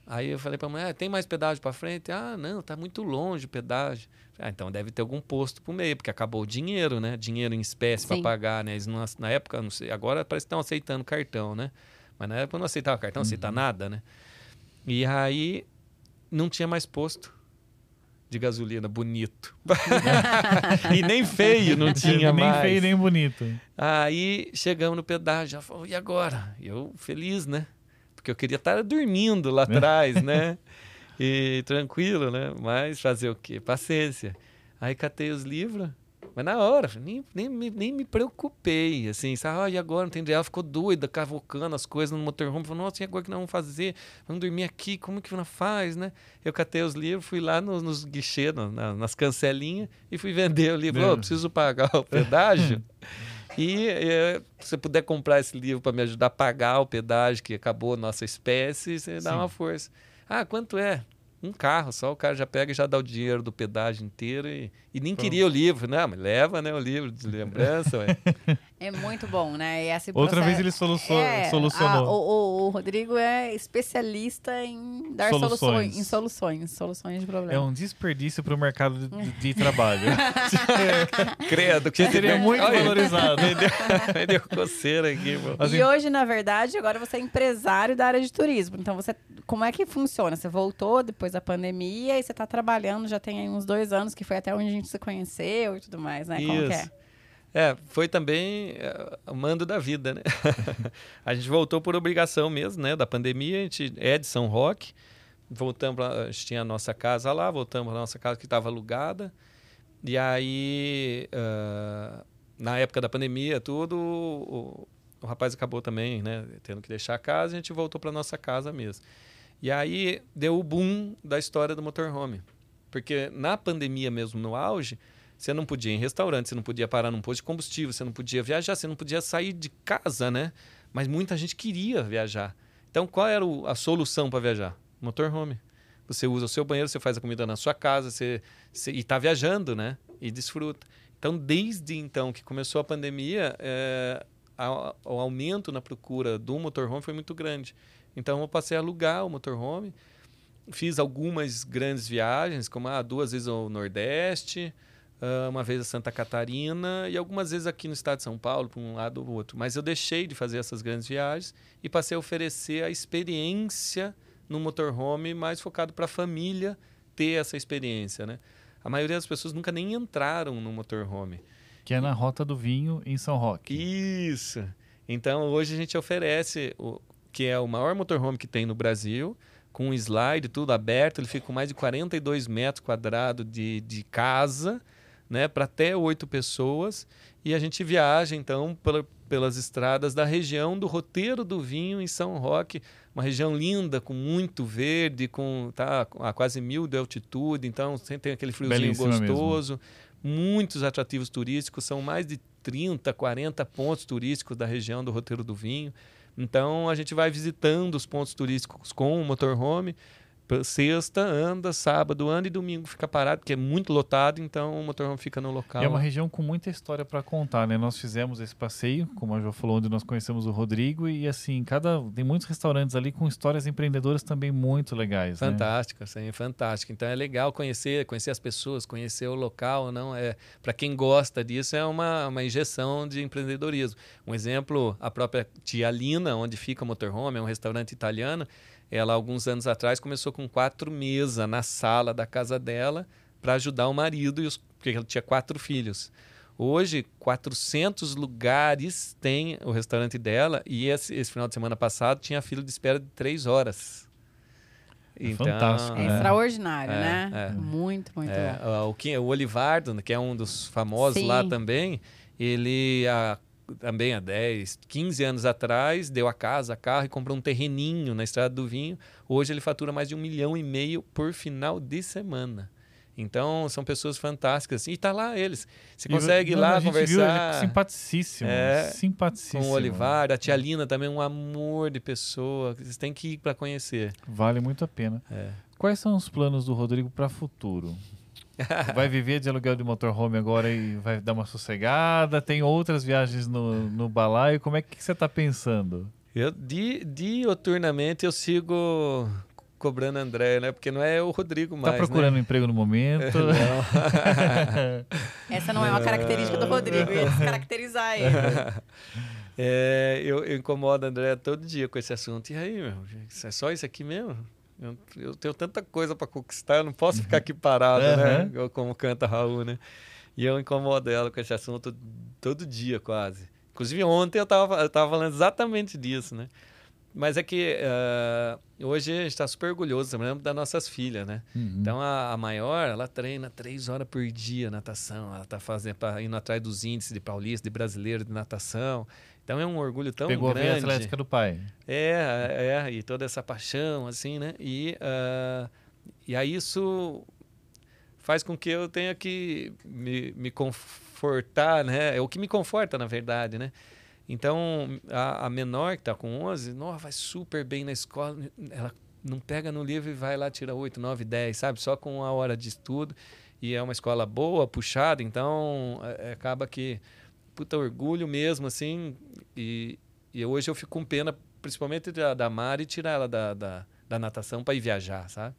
Aí eu falei para a mulher, ah, tem mais pedágio para frente? Ah, não, tá muito longe o pedágio. Ah, então deve ter algum posto por meio, porque acabou o dinheiro, né? Dinheiro em espécie para pagar, né? Eles não, na época, não sei, agora parece que estão aceitando cartão, né? Mas na época não aceitava cartão, uhum. nada, né? E aí não tinha mais posto de gasolina bonito. *laughs* e nem feio não tinha nem mais. Nem feio, nem bonito. Aí chegamos no pedágio, já falou, e agora? Eu feliz, né? Porque eu queria estar dormindo lá *laughs* atrás, né? E tranquilo, né? Mas fazer o quê? Paciência. Aí catei os livros, mas na hora, nem, nem, nem me preocupei, assim, sabe? Ah, e agora? Não Ela ficou doida, cavocando as coisas no motorhome. Falou, nossa, e agora que nós vamos fazer? Vamos dormir aqui, como que não faz, né? Eu catei os livros, fui lá nos, nos guichês, na, nas cancelinhas, e fui vender o livro. Oh, preciso pagar o pedágio. *laughs* E, se você puder comprar esse livro para me ajudar a pagar o pedágio que acabou a nossa espécie, você dá Sim. uma força. Ah, quanto é? Um carro só, o cara já pega e já dá o dinheiro do pedágio inteiro e, e nem Pronto. queria o livro. Não, mas leva né, o livro de lembrança. ué. *laughs* É muito bom, né? Esse Outra vez ele solucionou. É, solucionou. A, o, o, Rodrigo é especialista em dar soluções. soluções, em soluções, soluções de problemas. É um desperdício para o mercado de, de trabalho. *laughs* Credo, que seria muito Olha, valorizado. Me deu, me deu coceira aqui. Assim, e hoje, na verdade, agora você é empresário da área de turismo. Então, você, como é que funciona? Você voltou depois da pandemia e você está trabalhando, já tem uns dois anos, que foi até onde a gente se conheceu e tudo mais, né? Isso. Como que é? É, foi também é, o mando da vida, né? *laughs* a gente voltou por obrigação mesmo, né? Da pandemia, a gente é de São Roque, voltamos pra, a gente tinha a nossa casa lá, voltamos para nossa casa que estava alugada, e aí, uh, na época da pandemia, tudo, o, o, rapaz acabou também, né? Tendo que deixar a casa, a gente voltou para nossa casa mesmo. E aí deu o boom da história do motorhome. Porque na pandemia mesmo, no auge, você não podia ir em restaurante, você não podia parar num posto de combustível, você não podia viajar, você não podia sair de casa, né? Mas muita gente queria viajar. Então, qual era a solução para viajar? Motorhome. Você usa o seu banheiro, você faz a comida na sua casa, você, você e está viajando, né? E desfruta. Então, desde então que começou a pandemia, é, a, o aumento na procura do motorhome foi muito grande. Então, eu passei a alugar o motorhome. Fiz algumas grandes viagens, como ah, duas vezes ao Nordeste, ah, uma vez a Santa Catarina e algumas vezes aqui no estado de São Paulo, para um lado ou outro. Mas eu deixei de fazer essas grandes viagens e passei a oferecer a experiência no motorhome mais focado para a família ter essa experiência, né? A maioria das pessoas nunca nem entraram no motorhome. Que é na Rota do Vinho, em São Roque. Isso! Então, hoje a gente oferece o que é o maior motorhome que tem no Brasil, com um slide, tudo aberto. Ele fica com mais de 42 metros quadrados de, de casa, né, para até oito pessoas. E a gente viaja, então, pela, pelas estradas da região do Roteiro do Vinho, em São Roque. Uma região linda, com muito verde, com tá, a quase mil de altitude. Então, sempre tem aquele friozinho Belíssima gostoso. Muitos atrativos turísticos. São mais de 30, 40 pontos turísticos da região do Roteiro do Vinho. Então, a gente vai visitando os pontos turísticos com o motorhome sexta anda, sábado anda e domingo fica parado, porque é muito lotado, então o motorhome fica no local. E é uma região com muita história para contar, né? Nós fizemos esse passeio, como a Jo falou, onde nós conhecemos o Rodrigo e assim, cada tem muitos restaurantes ali com histórias empreendedoras também muito legais, fantástico, né? sim, fantástico. Então é legal conhecer, conhecer as pessoas, conhecer o local, não é? Para quem gosta disso é uma, uma injeção de empreendedorismo. Um exemplo, a própria Tia Lina, onde fica o motorhome, é um restaurante italiano ela, alguns anos atrás, começou com quatro mesas na sala da casa dela para ajudar o marido, e os, porque ela tinha quatro filhos. Hoje, 400 lugares tem o restaurante dela e esse, esse final de semana passado tinha fila de espera de três horas. É então, fantástico. É, é extraordinário, é, né? É. Muito, muito é, bom. O, o Olivardo, que é um dos famosos Sim. lá também, ele há também há 10, 15 anos atrás, deu a casa, carro e comprou um terreninho na Estrada do Vinho. Hoje ele fatura mais de um milhão e meio por final de semana. Então, são pessoas fantásticas. E tá lá eles. Você consegue ir lá conversar. Viu, simpaticíssimo. É, simpaticíssimo. Com o Olivar, a tia Lina também, um amor de pessoa. Vocês têm que ir para conhecer. Vale muito a pena. É. Quais são os planos do Rodrigo para futuro? *laughs* vai viver de aluguel de motorhome agora e vai dar uma sossegada? Tem outras viagens no, no balaio? Como é que você está pensando? Eu, di, dioturnamente, eu sigo cobrando André, né? Porque não é o Rodrigo tá mais. Tá procurando né? um emprego no momento? *laughs* *laughs* Essa não é uma característica do Rodrigo, ia descaracterizar ele. É, eu, eu incomodo André todo dia com esse assunto. E aí, meu, é só isso aqui mesmo? Eu, tenho tanta coisa para conquistar, eu não posso ficar aqui parado, uhum. né? Como canta Raul, né? E eu incomodo ela com esse assunto todo dia, quase. Inclusive, ontem eu estava eu tava falando exatamente disso, né? Mas é que uh, hoje a gente está super orgulhoso, também das nossas filhas, né? Uhum. Então, a, a, maior, ela treina três horas por dia natação. Ela está fazendo, tá indo atrás dos índices de paulista, de brasileiro de natação. Então é um orgulho tão Pegou grande. Pegou a veia atlética do pai. É, é, e toda essa paixão, assim, né? E, uh, e aí isso faz com que eu tenha que me, me confortar, né? É o que me conforta, na verdade, né? Então, a, a menor que está com 11, nossa, vai super bem na escola, ela não pega no livro e vai lá, tira 8, 9, 10, sabe? Só com uma hora de estudo. E é uma escola boa, puxada, então é, acaba que puta orgulho mesmo, assim. E, e hoje eu fico com pena, principalmente da, da Mari, tirar ela da, da, da natação para ir viajar, sabe?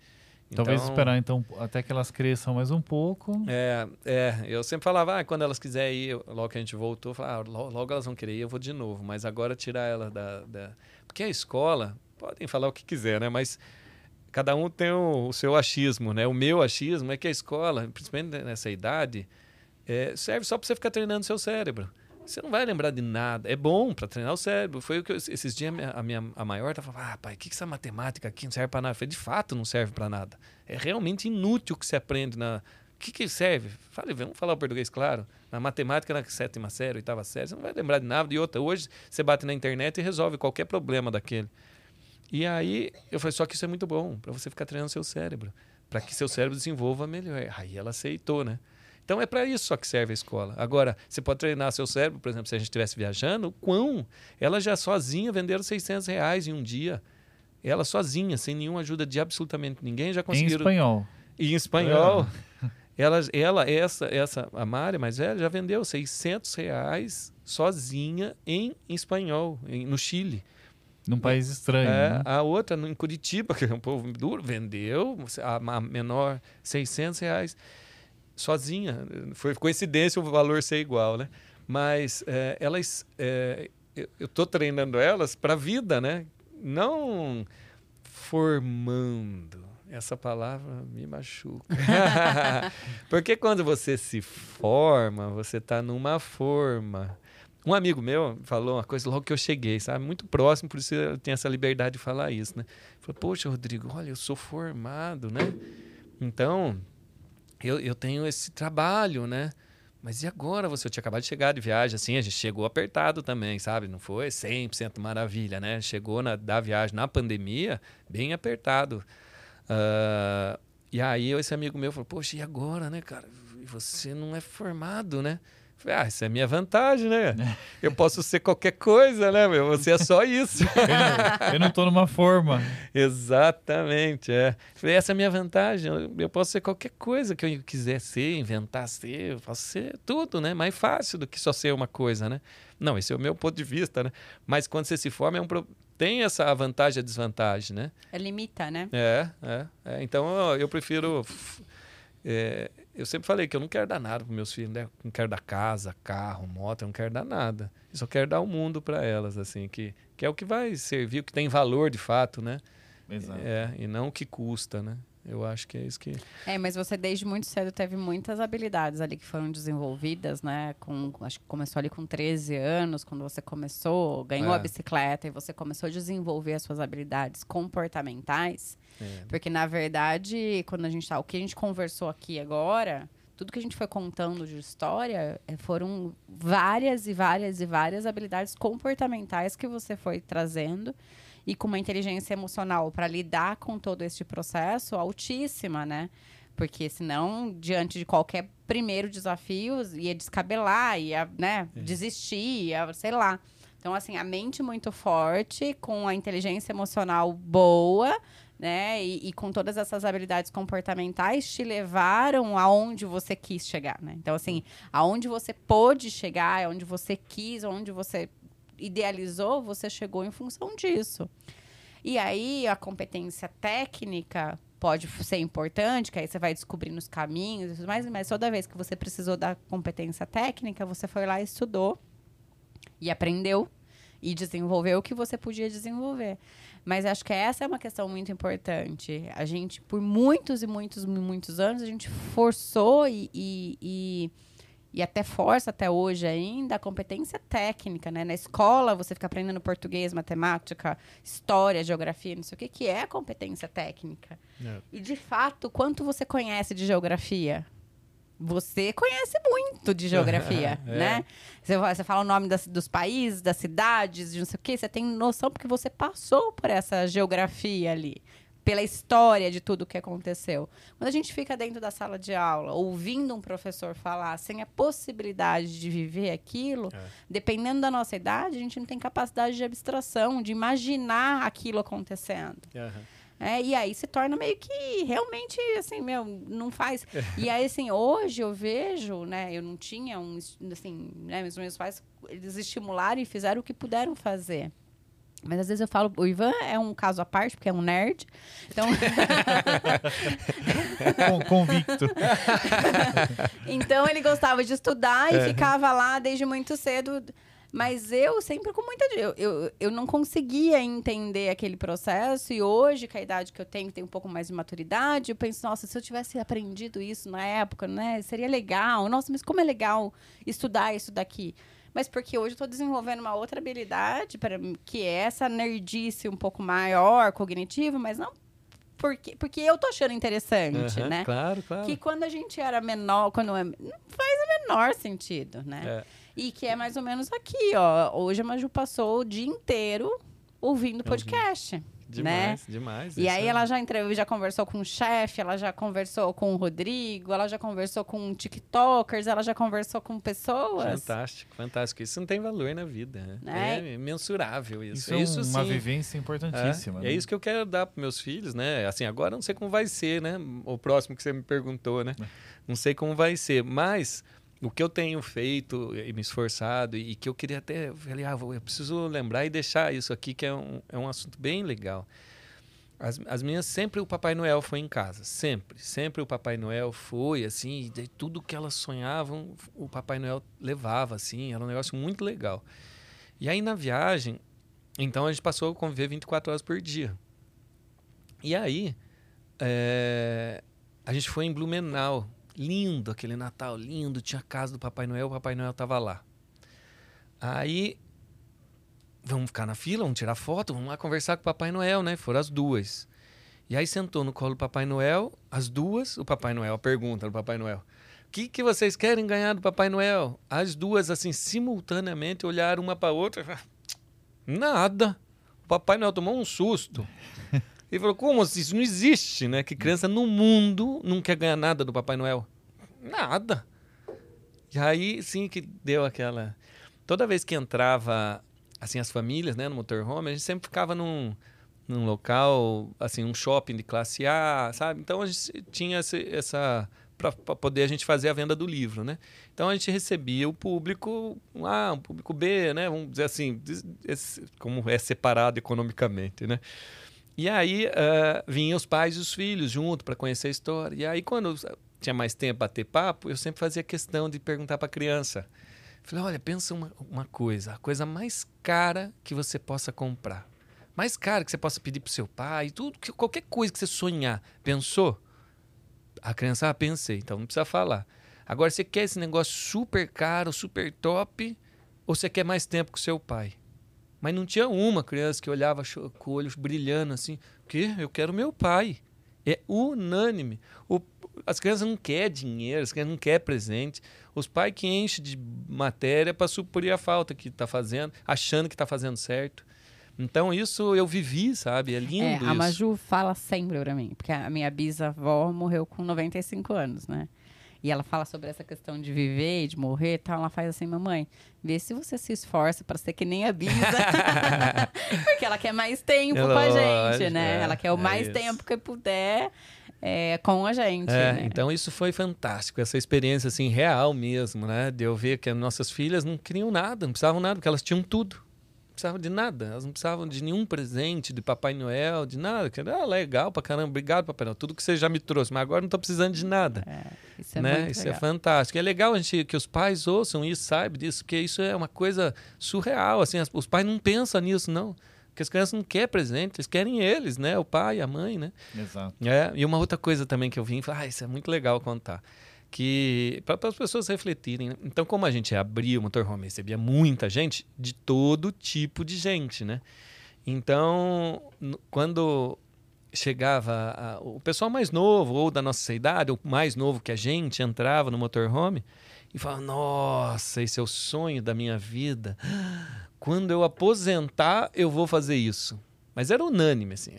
Talvez então, esperar então até que elas cresçam mais um pouco. É, é eu sempre falava, ah, quando elas quiserem ir, logo que a gente voltou, eu falava, ah, logo, logo, elas vão querer ir, eu vou de novo. Mas agora tirar ela da, da, Porque a escola, podem falar o que quiser, né? Mas cada um tem o, o seu achismo, né? O meu achismo é que a escola, principalmente nessa idade, é, serve só para você ficar treinando seu cérebro. Você não vai lembrar de nada. É bom para treinar o cérebro. Foi o que eu, esses dias a minha, a maior estava falando: ah, pai, que, que essa matemática aqui não serve para nada? Eu falei, de fato não serve para nada. É realmente inútil o que você aprende na. O que, que serve? Fale, vamos falar o português claro. Na matemática, na sétima série, oitava série, você não vai lembrar de nada. E outra, hoje você bate na internet e resolve qualquer problema daquele. E aí eu falei, só que isso é muito bom para você ficar treinando seu cérebro, para que seu cérebro desenvolva melhor. Aí ela aceitou, né? Então é para isso só que serve a escola. Agora, você pode treinar seu cérebro, por exemplo, se a gente estivesse viajando, o quão? Ela já sozinha venderam 600 reais em um dia. Ela sozinha, sem nenhuma ajuda de absolutamente ninguém, já conseguiram. Em espanhol. E em espanhol. É. *laughs* Ela, ela, essa, essa, a Mari mais velha, já vendeu 600 reais sozinha em, em espanhol, em, no Chile. Num país estranho. É, né? A outra, em Curitiba, *laughs* que é um povo duro, vendeu a, a menor 600 reais sozinha. Foi coincidência o valor ser igual, né? Mas é, elas, é, eu estou treinando elas para a vida, né? Não formando essa palavra me machuca. *laughs* Porque quando você se forma, você está numa forma. Um amigo meu falou uma coisa logo que eu cheguei, sabe? Muito próximo, por isso eu tenho essa liberdade de falar isso, né? Falou, poxa, Rodrigo, olha, eu sou formado, né? Então, eu, eu tenho esse trabalho, né? Mas e agora você? Eu tinha acabado de chegar de viagem, assim, a gente chegou apertado também, sabe? Não foi 100% maravilha, né? Chegou na, da viagem na pandemia bem apertado. Uh, e aí esse amigo meu falou, poxa, e agora, né, cara? Você não é formado, né? Falei, ah, essa é a minha vantagem, né? *laughs* Eu posso ser qualquer coisa, né, meu? Você é só isso. *laughs* eu, não, eu não tô numa forma. Exatamente, é. Falei, essa é a minha vantagem. Eu posso ser qualquer coisa que eu quiser ser, inventar ser, eu posso ser tudo, né? Mais fácil do que só ser uma coisa, né? Não, esse é o meu ponto de vista, né? Mas quando você se forma, é um pro... tem essa vantagem e desvantagem, né? É limita, né? É, é. é. Então, eu prefiro... É, eu sempre falei que eu não quero dar nada para meus filhos, né? Não quero dar casa, carro, moto, eu não quero dar nada. Eu só quero dar o mundo para elas, assim, que, que é o que vai servir, o que tem valor de fato, né? Exato. É, e não o que custa, né? Eu acho que é isso que. É, mas você desde muito cedo teve muitas habilidades ali que foram desenvolvidas, né? Com, acho que começou ali com 13 anos, quando você começou, ganhou é. a bicicleta e você começou a desenvolver as suas habilidades comportamentais. É. Porque, na verdade, quando a gente tá. O que a gente conversou aqui agora, tudo que a gente foi contando de história é, foram várias e várias e várias habilidades comportamentais que você foi trazendo e com uma inteligência emocional para lidar com todo este processo altíssima, né? Porque senão, diante de qualquer primeiro desafio, ia descabelar, ia né, é. desistir, ia, sei lá. Então, assim, a mente muito forte, com a inteligência emocional boa, né? E, e, com todas essas habilidades comportamentais te levaram aonde você quis chegar, né? Então, assim, aonde você pôde chegar, aonde você quis, aonde você idealizou, você chegou em função disso. E aí a competência técnica pode ser importante, que aí você vai descobrindo os caminhos e tudo mais, mas toda vez que você precisou da competência técnica, você foi lá, estudou e aprendeu e desenvolveu o que você podia desenvolver. Mas acho que essa é uma questão muito importante. A gente, por muitos e muitos e muitos anos, a gente forçou e, e, e e até força até hoje ainda a competência técnica, né? Na escola você fica aprendendo português, matemática, história, geografia, não sei o que, que é a competência técnica. É. E de fato, quanto você conhece de geografia? Você conhece muito de geografia, *laughs* é. né? Você, você, fala o nome das, dos países, das cidades, de não sei o quê, você tem noção porque você passou por essa geografia ali pela história de tudo o que aconteceu. Quando a gente fica dentro da sala de aula, ouvindo um professor falar, sem a possibilidade de viver aquilo, é. dependendo da nossa idade, a gente não tem capacidade de abstração, de imaginar aquilo acontecendo. Uhum. É, e aí se torna meio que realmente assim, meu, não faz. e aí, assim, hoje eu vejo, né? Eu não tinha um. Assim, né, meus, meus pais, eles estimularam e fizeram o que puderam fazer. Mas às vezes eu falo, o Ivan é um caso à parte, porque é um nerd. Então. *laughs* Convicto. *laughs* então ele gostava de estudar e é. ficava lá desde muito cedo. Mas eu sempre com muita. Eu, eu, eu não conseguia entender aquele processo. E hoje, com a idade que eu tenho, tenho um pouco mais de maturidade, eu penso, nossa, se eu tivesse aprendido isso na época, né? Seria legal. Nossa, mas como é legal estudar isso daqui mas porque hoje eu estou desenvolvendo uma outra habilidade, para que é essa nerdice um pouco maior, cognitiva, mas não porque, porque eu tô achando interessante, uhum, né? Claro, claro. Que quando a gente era menor, quando é, não faz o menor sentido, né? É. E que é mais ou menos aqui, ó. Hoje a Maju passou o dia inteiro ouvindo podcast. Demais, demais. E isso aí é- ela já entreu, já conversou com o chefe, ela já conversou com o Rodrigo, ela já conversou com TikTokers, ela já conversou com pessoas. Fantástico, fantástico. Isso não tem valor na vida. né? É. É mensurável isso. Isso, é uma sim. vivência importantíssima. É, né? é isso que eu quero dar para meus filhos, né? Assim, agora eu não sei como vai ser, né? O próximo que você me perguntou, né? É. Não sei como vai ser, mas o que eu tenho feito e me esforçado e que eu queria até, falei, ah, eu preciso lembrar e deixar isso aqui que é um, é um assunto bem legal. As, as minhas sempre o Papai Noel foi em casa, sempre, sempre o Papai Noel foi assim, e tudo que elas sonhavam, o Papai Noel levava assim, era um negócio muito legal. E aí na viagem, então a gente passou a conviver 24 horas por dia. E aí, é, a gente foi em Blumenau. Lindo aquele Natal, lindo. Tinha a casa do Papai Noel, o Papai Noel tava lá. Aí, vamos ficar na fila, vamos tirar foto, vamos lá conversar com o Papai Noel, né? Foram as duas. E aí sentou no colo do Papai Noel, as duas, o Papai Noel, a pergunta do Papai Noel. O que, que vocês querem ganhar do Papai Noel? As duas, assim, simultaneamente, olharam uma para outra Nada. O Papai Noel tomou um susto. Ele falou, como assim? Isso não existe, né? Que criança no mundo não quer ganhar nada do Papai Noel. Nada. E aí, sim, que deu aquela... Toda vez que entrava, assim, as famílias, né, no motorhome, a gente sempre ficava num, num local, assim, um shopping de classe A, sabe? Então, a gente tinha esse- essa... para poder a gente fazer a venda do livro, né? Então, a gente recebia o público A, um público B, né? Vamos dizer assim, como é separado economicamente, né? E aí ah, vinham os pais e os filhos junto para conhecer a história. E aí quando tinha mais tempo para ter papo, eu sempre fazia questão de perguntar para a criança. Falei, olha, pensa uma, uma coisa, a coisa mais cara que você possa comprar. Mais cara que você possa pedir pro seu pai, tudo, que- qualquer coisa que você sonhar. Pensou? A criança, ah, pensei, então não precisa falar. Agora, você quer esse negócio super caro, super top, ou você quer mais tempo com seu pai? Mas não tinha uma criança que olhava com o olho brilhando assim, que eu quero meu pai. É unânime. O- as crianças não querem dinheiro, as crianças não querem presente. Os pais que enchem de matéria para suprir a falta que está fazendo, achando que está fazendo certo. Então isso eu vivi, sabe? É lindo É, isso. a Maju fala sempre pra mim, porque a minha bisavó morreu com 95 anos, né? E ela fala sobre essa questão de viver e de morrer e tal. Ela faz assim, mamãe, vê se você se esforça pra ser que nem a Bisa. *laughs* Porque ela quer mais tempo É com a gente, lógico, né? é, ela quer o é mais isso. tempo que puder é, com a gente. É, né? então isso foi fantástico, essa experiência assim real mesmo, né? De eu ver que as nossas filhas não queriam nada, não precisavam nada, porque elas tinham tudo. Não precisavam de nada, elas não precisavam de nenhum presente de Papai Noel, de nada. Que, ah, legal pra caramba, obrigado Papai Noel, tudo que você já me trouxe, mas agora não tô precisando de nada. É, isso é né? muito Isso legal. é fantástico. É legal a gente que os pais ouçam isso, saibam disso, porque isso é uma coisa surreal. Assim, as- os pais não pensam nisso, não. Porque as crianças não querem presente, eles querem eles, né? O pai, a mãe, né? Exato. É, e uma outra coisa também que eu vim e falei, ah, isso é muito legal contar. Que para as pessoas refletirem. né? Então, como a gente abria o motorhome, recebia muita gente, de todo tipo de gente, né? Então, quando chegava a- o pessoal mais novo, ou da nossa idade, ou mais novo que a gente, entrava no motorhome e falava: Nossa, esse é o sonho da minha vida. Quando eu aposentar, eu vou fazer isso. Mas era unânime, assim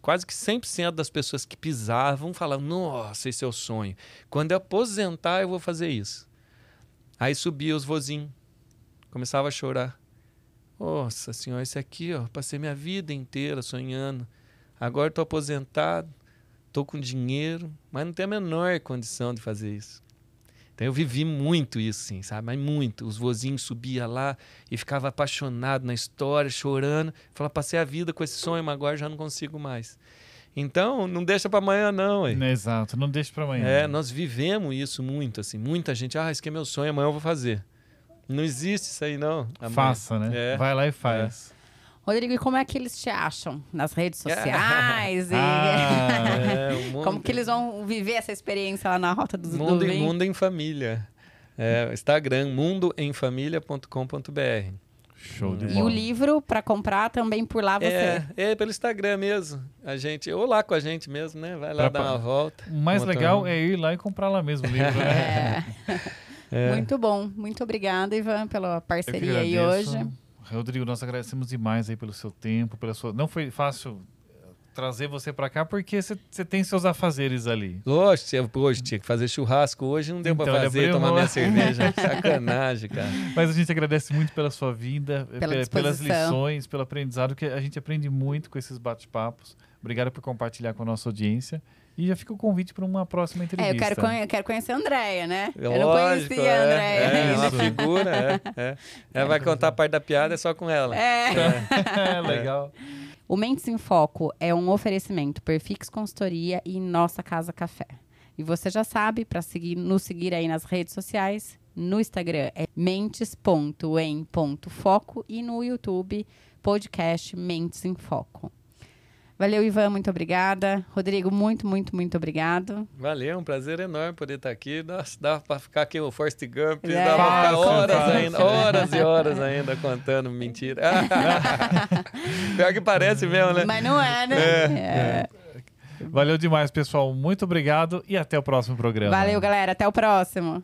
quase que 100% das pessoas que pisavam falavam: Nossa, esse é o sonho. Quando eu aposentar, eu vou fazer isso. Aí subia os vozinhos, começava a chorar. Nossa senhora, esse aqui, ó, passei minha vida inteira sonhando. Agora estou aposentado, estou com dinheiro, mas não tenho a menor condição de fazer isso. Então eu vivi muito isso, sim, sabe? Mas muito. Os vozinhos subia lá e ficava apaixonado na história, chorando. Falava, passei a vida com esse sonho, mas agora já não consigo mais. Então, não deixa para amanhã, não. Ué. Exato, não deixa pra amanhã. É, nós vivemos isso muito, assim. Muita gente, ah, esse aqui é meu sonho, amanhã eu vou fazer. Não existe isso aí, não. Amanhã. Faça, né? É. Vai lá e faz. Rodrigo, e como é que eles te acham? Nas redes *laughs* sociais? e- Ah, É, *laughs* mundo, Como que eles vão viver essa experiência lá na Rota dos mundo, do em, mundo em Família. É, Instagram, mundoemfamilia.com.br. show de E bola. o livro para comprar também por lá você. É, é pelo Instagram mesmo. A gente, ou lá com a gente mesmo, né? Vai lá Pra- dar uma volta. O mais legal é ir lá e comprar lá mesmo o livro, né? *laughs* É. É. Muito bom. Muito obrigada, Ivan, pela parceria aí hoje. Rodrigo, nós agradecemos demais aí pelo seu tempo, pela sua. Não foi fácil trazer você para cá porque você tem seus afazeres ali. Lógico, hoje tinha que fazer churrasco hoje, não deu então, para fazer, tomar minha *laughs* cerveja. Sacanagem, cara. Mas a gente agradece muito pela sua vinda, pela pelas lições, pelo aprendizado, que a gente aprende muito com esses bate-papos. Obrigado por compartilhar com a nossa audiência. E já fica o convite para uma próxima entrevista. É, eu quero, conhe quero conhecer a Andréia, né? Lógico, eu não conhecia é, a Andréia. É, é uma figura, é. é. Ela vai contar a parte da piada, é só com ela. É. é. *laughs* Legal. O Mentes em Foco é um oferecimento Perfix Consultoria e Nossa Casa Café. E você já sabe, para seguir, nos seguir aí nas redes sociais, no Instagram é mentes.em.foco e no YouTube, podcast Mentes em Foco. Valeu, Ivan, muito obrigada. Rodrigo, muito, muito, muito obrigado. Valeu, um prazer enorme poder estar aqui. Nossa, dá para ficar aqui o Forrest Gump, é. dá para ficar horas ainda, horas e horas ainda contando mentira. *laughs* Pior que parece mesmo, né? Mas não é, né? É. É. Valeu demais, pessoal. Muito obrigado e até o próximo programa. Valeu, galera. Até o próximo.